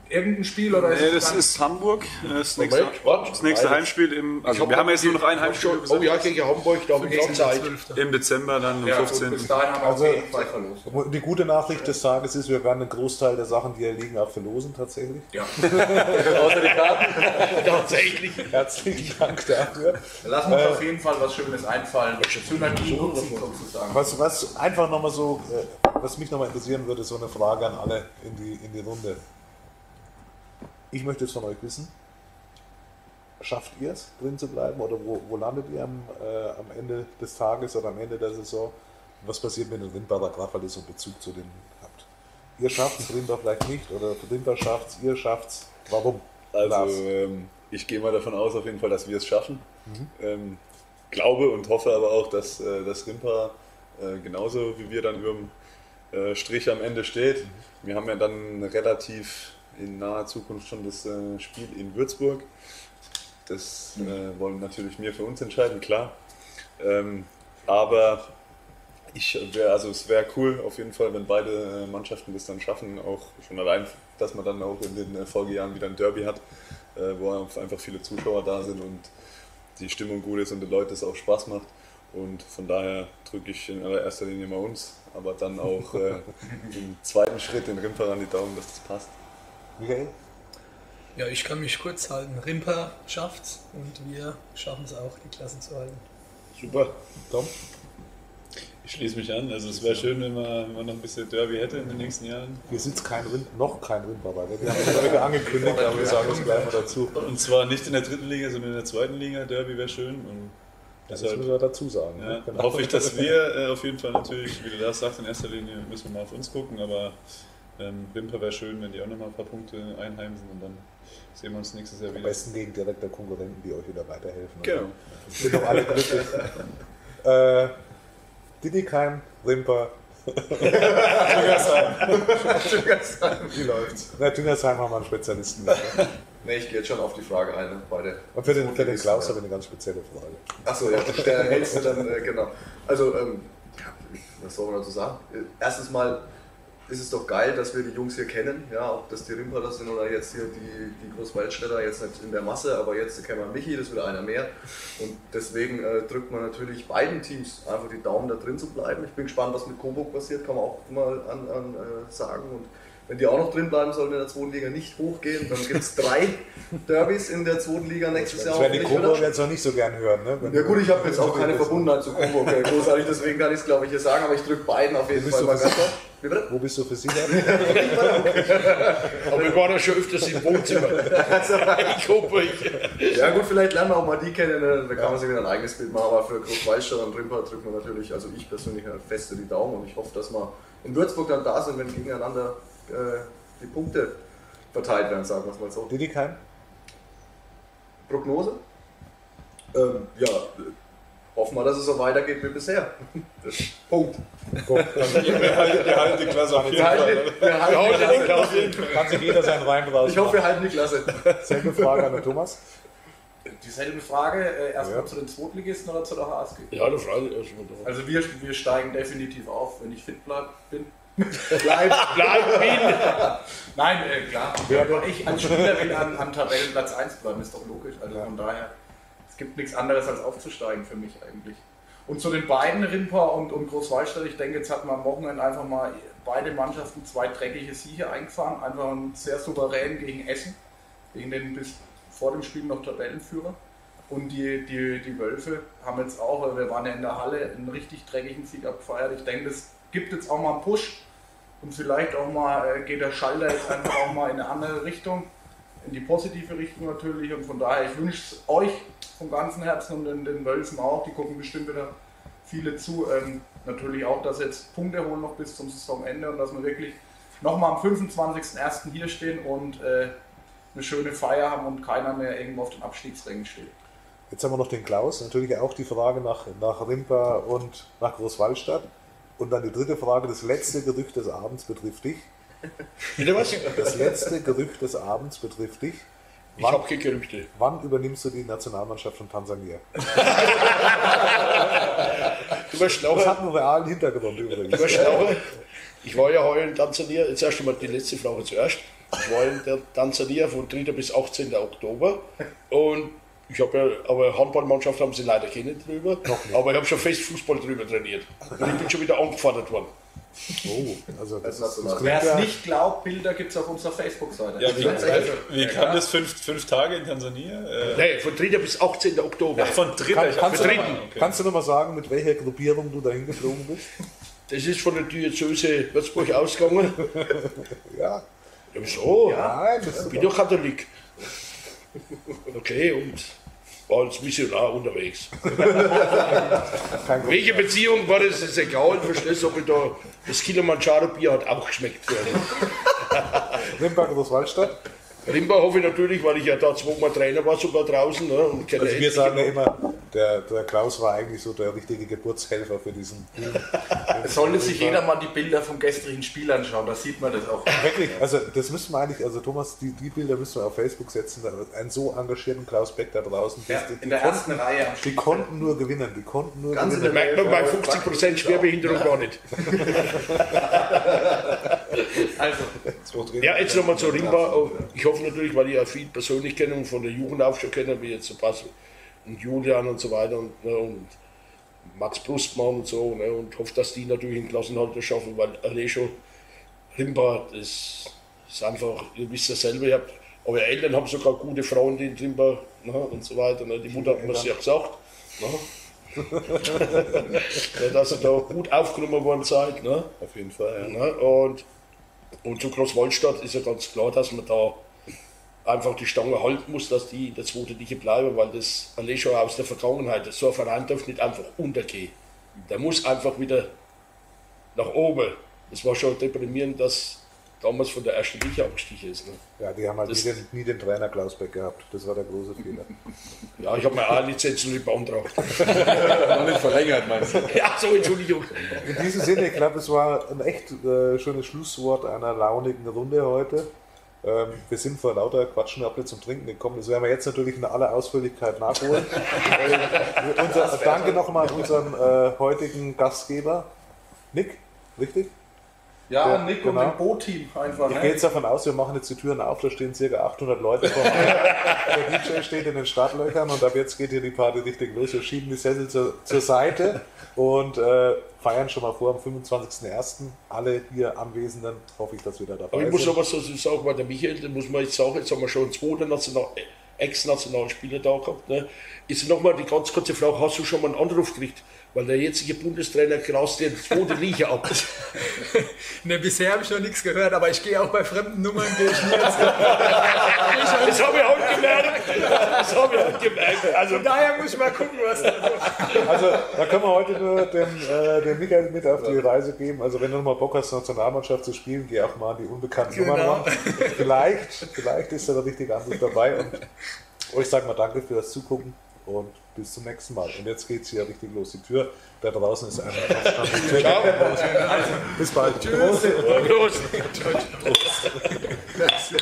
Irgendein Spiel oder Nee, es das ist Hamburg. Das nächste, Moment, das nächste. Heimspiel im. Also wir haben jetzt nur noch ein Heimspiel. Oh ja, gegen Hamburg, da habe ich noch Zeit. 12. Im Dezember dann am ja, gut, 15. bis dahin haben wir Also- auf jeden Fall verlost. Und Die gute Nachricht des Tages ist, wir werden einen Großteil der Sachen, die hier liegen, auch verlosen tatsächlich. Ja. Außer die Karten. Tatsächlich. Herzlichen Dank dafür. Lassen wir uns Äh, auf jeden Fall was Schönes einfallen. Synergie nutzen sozusagen. Was, was einfach nochmal so, äh, was mich nochmal interessieren würde, so eine Frage an alle in die, in die Runde. Ich möchte jetzt von euch wissen, schafft ihr es, drin zu bleiben oder wo, wo landet ihr am, äh, am Ende des Tages oder am Ende der Saison? Was passiert mit den Rindbacher, gerade weil ihr so einen Bezug zu denen habt? Ihr schafft es, Rinder vielleicht nicht oder Rinder schafft es, ihr schafft es. Warum? Also ähm, ich gehe mal davon aus, auf jeden Fall, dass wir es schaffen. Mhm. Ähm, glaube und hoffe aber auch, dass äh, das Rimpa äh, genauso wie wir dann über dem äh, Strich am Ende steht. Mhm. Wir haben ja dann relativ in naher Zukunft schon das äh, Spiel in Würzburg. Das äh, wollen natürlich wir für uns entscheiden, klar. Ähm, aber ich wär, also es wäre cool auf jeden Fall, wenn beide äh, Mannschaften das dann schaffen, auch schon allein, dass man dann auch in den äh, Folgejahren wieder ein Derby hat, äh, wo einfach viele Zuschauer da sind und die Stimmung gut ist und den Leuten es auch Spaß macht. Und von daher drücke ich in allererster Linie mal uns, aber dann auch äh, im zweiten Schritt den Rimper an die Daumen, dass das passt. Michael? Ja, ich kann mich kurz halten. Rimper schafft's und wir schaffen es auch, die Klassen zu halten. Super. Tom? Ich schließe mich an. Also es wäre schön, wenn man, wenn man noch ein bisschen Derby hätte in den nächsten Jahren. Hier sitzt kein Rind, noch kein Rindbacher. Wir haben es wieder angekündigt, aber wir sagen es gleich mal dazu. Und zwar nicht in der dritten Liga, sondern in der zweiten Liga. Derby wäre schön. Und Das deshalb müssen wir dazu sagen. ja, ne? Genau. hoffe ich, dass wir äh, auf jeden Fall natürlich, wie du das sagst, in erster Linie müssen wir mal auf uns gucken. Aber ähm, Wimper wäre schön, wenn die auch nochmal ein paar Punkte einheimsen und dann sehen wir uns nächstes Jahr Am wieder. besten gegen direkte Konkurrenten, die euch wieder weiterhelfen. Genau. Sind doch alle glücklich. äh, Didikheim, Rimper. Wie läuft's? Na, Düngersheim haben wir einen Spezialisten. Ne? Ich gehe jetzt schon auf die Frage ein. Ne? Beide. Und für den, für den Klaus Ja. habe ich eine ganz spezielle Frage. Achso, ja, der hältste dann, äh, genau. Also, ähm, ja, was soll man dazu sagen? Äh, Erstens mal ist es doch geil, dass wir die Jungs hier kennen, ja, ob das die Rimperer sind oder jetzt hier die, die Großwaldstädter, jetzt nicht in der Masse, aber jetzt kennen wir Michi, das ist wieder einer mehr. Und deswegen äh, drückt man natürlich beiden Teams einfach die Daumen da drin zu bleiben. Ich bin gespannt, was mit Coburg passiert, kann man auch mal an, an äh, sagen. Und wenn die auch noch drin bleiben sollen in der zweiten Liga, nicht hochgehen, dann gibt es drei Derbys in der zweiten Liga nächstes Jahr. Das werden die. Coburg jetzt noch nicht so gern hören. Ne? Wenn Ja gut, ich habe jetzt auch keine Verbundenheit zu Coburg äh, großartig, deswegen kann ich es glaube ich hier sagen, aber ich drücke beiden auf jeden Fall mal ganz versichert? Wie bitte? Wo bist du für sicher? Aber wir waren ja schon öfters im Wohnzimmer. ich hoffe, ich. Ja gut, vielleicht lernen wir auch mal die kennen, ne? da kann man sich wieder ein eigenes Bild machen, aber für Großwaldstadt und Rimper drückt man natürlich, also ich persönlich äh, feste die Daumen und ich hoffe, dass wir in Würzburg dann da sind, wenn gegeneinander äh, die Punkte verteilt werden, sagen wir es mal so. Didikheim? Prognose? Ähm, ja, hoffen wir, dass es so weitergeht wie bisher. Das, Punkt. Wir halten die Klasse auf jeden Wir Fall. halten, wir halten die Klasse. Kann sich jeder seinen Reim raus. Ich hoffe, wir halten die Klasse. Selbe Frage an den Thomas. Dieselbe Frage, äh, erstmal Ja. zu den Zweitligisten oder zu der HSG? Ja, eine Frage erstmal. Also wir, wir steigen definitiv auf, wenn ich fit bleib, bin. Bleib, Bleib hin! Nein, äh, klar. Aber ich als Spieler will an, an Tabellenplatz 1 bleiben, ist doch logisch. Also Ja. von daher, es gibt nichts anderes als aufzusteigen für mich eigentlich. Und zu den beiden, Rimper und, und Großwaldstadt, ich denke, jetzt hat man am Wochenende einfach mal beide Mannschaften zwei dreckige Siege eingefahren. Einfach ein sehr souverän gegen Essen, gegen den bis vor dem Spiel noch Tabellenführer. Und die, die, die Wölfe haben jetzt auch, weil wir waren ja in der Halle, einen richtig dreckigen Sieg abgefeiert. Ich denke, das gibt jetzt auch mal einen Push. Und vielleicht auch mal äh, geht der Schalter jetzt einfach auch mal in eine andere Richtung, in die positive Richtung natürlich. Und von daher, ich wünsche es euch vom ganzen Herzen und den, den Wölfen auch, die gucken bestimmt wieder viele zu. Ähm, natürlich auch, dass jetzt Punkte holen noch bis zum Saisonende und dass wir wirklich nochmal am 25.01. hier stehen und äh, eine schöne Feier haben und keiner mehr irgendwo auf den Abstiegsrängen steht. Jetzt haben wir noch den Klaus. Natürlich auch die Frage nach, nach Rimpa und nach Großwallstadt. Und dann die dritte Frage, das letzte Gerücht des Abends betrifft dich. Wieder was? Das letzte Gerücht des Abends betrifft dich. Ich habe keine Gerüchte. Wann übernimmst du die Nationalmannschaft von Tansania? Du warst Das schlauer. hat einen realen Hintergrund übrigens. Du warst schlauer. Ich war ja heuer in Tansania, jetzt erst einmal die letzte Frage zuerst. Ich war in der Tansania von 3. bis 18. Oktober und ich habe ja, aber Handballmannschaft haben sie leider keine drüber, aber ich habe schon fest Fußball drüber trainiert. Und ich bin schon wieder angefordert worden. Oh, also das, Das das Wer es ja, nicht glaubt, Bilder gibt es auf unserer Facebook-Seite. Ja, wie, Also, wie ja, kam das? Fünf, fünf Tage in Tansania? Äh, Nee, von 3. bis 18. Oktober. ach, von dritter. Kann, ich hab kannst, du noch verstanden. mal, Okay. kannst du noch mal sagen, mit welcher Gruppierung du dahin geflogen bist? Das ist von der Diözese Würzburg ausgegangen. Ja, Ja, so, das ich bin doch Katholik. Okay, und war als Missionar unterwegs. Welche Beziehung war das, ist egal. Verstehst du, ob ich da das Kilimanjaro-Bier hat auch geschmeckt. für einen. Rimberg Großwallstadt. Rimba hoffe ich natürlich, weil ich ja da zweimal Trainer war, sogar draußen. Ne, und Also wir sagen ja immer, der, der Klaus war eigentlich so der richtige Geburtshelfer für diesen Boom. Es sollte sich jeder mal die Bilder vom gestrigen Spiel anschauen, da sieht man das auch. Wirklich, also das müssen wir eigentlich, also Thomas, die, die Bilder müssen wir auf Facebook setzen. Einen so engagierten Klaus Beck da draußen. Ja, die, die, in der ersten Reihe am die konnten nur gewinnen, die konnten nur Ganz in gewinnen. Merkt man bei 50% Schwerbehinderung gar nicht. Also, Ja, jetzt nochmal zu Rimba. Ich hoffe natürlich, weil ich ja viel persönlich kenne und von der Jugend auf schon kenne, wie jetzt so Pass und Julian und so weiter und, ne, und Max Brustmann und so. Ne, und hoffe, dass die natürlich einen Klassenhalter schaffen, weil Alejo Rimba, das ist einfach, ihr wisst ja selber, ihr habt, eure Eltern haben sogar gute Freunde in Rimba ne, und so weiter. Ne, die Mutter hat mir das ja gesagt. Ne. Ja, dass ihr da gut aufgenommen worden seid. Ne? Auf jeden Fall, ja. Ne? Und, und zu Großwaldstadt ist ja ganz klar, dass man da einfach die Stange halten muss, dass die in der zweiten Liga bleiben, weil das allein schon aus der Vergangenheit, so ein Verein darf nicht einfach untergehen. Der muss einfach wieder nach oben. Das war schon deprimierend, dass damals von der ersten Liga abgestiegen ist. Ne? Ja, die haben halt nie den, nie den Trainer Klaus Beck gehabt. Das war der große Fehler. Ja, ich habe mir auch eine Lizenz nicht beantragt. Noch nicht verlängert, meinst du? ja, so, Entschuldigung. In diesem Sinne, ich glaube, es war ein echt äh, schönes Schlusswort einer launigen Runde heute. Ähm, wir sind vor lauter Quatschen nicht zum Trinken gekommen. Das werden wir jetzt natürlich in aller Ausführlichkeit nachholen. äh, unser, danke nochmal an unseren äh, heutigen Gastgeber, Nick, richtig? Ja, Ja, Nick genau. und dem Bo-Team einfach. Ich ne? gehe jetzt davon aus, wir machen jetzt die Türen auf, da stehen ca. 800 Leute vor mir. Der DJ steht in den Startlöchern und ab jetzt geht hier die Party richtig los. Wir schieben die Sessel zur, zur Seite und äh, feiern schon mal vor am 25.01. Alle hier Anwesenden, hoffe ich, dass wir da dabei Aber ich muss sind. aber so sagen, weil der Michael, den muss man jetzt sagen, jetzt haben wir schon einen zweiten National ex-nationalen Spieler da gehabt. Ne? Ist nochmal die ganz kurze Frage, hast du schon mal einen Anruf gekriegt? Weil der jetzige Bundestrainer dir die zweite Liga ab. Ne, bisher habe ich noch nichts gehört, aber ich gehe auch bei fremden Nummern, gehe ich nie ins Das habe ich heute gemerkt. Das habe ich heute gemerkt. Also, Von daher muss ich mal gucken, was da so Also, da können wir heute nur den, äh, den Michael mit auf die Reise geben. Also, wenn du nochmal Bock hast, Nationalmannschaft zu spielen, geh auch mal an die unbekannten Genau. Nummern ran. Vielleicht, vielleicht ist da der richtige Anruf dabei. Und euch sagen wir danke für das Zugucken und bis zum nächsten Mal. Und jetzt geht's hier richtig los. Die Tür da draußen ist. Die Tür Ciao. Bis bald. Prost. Prost. Also,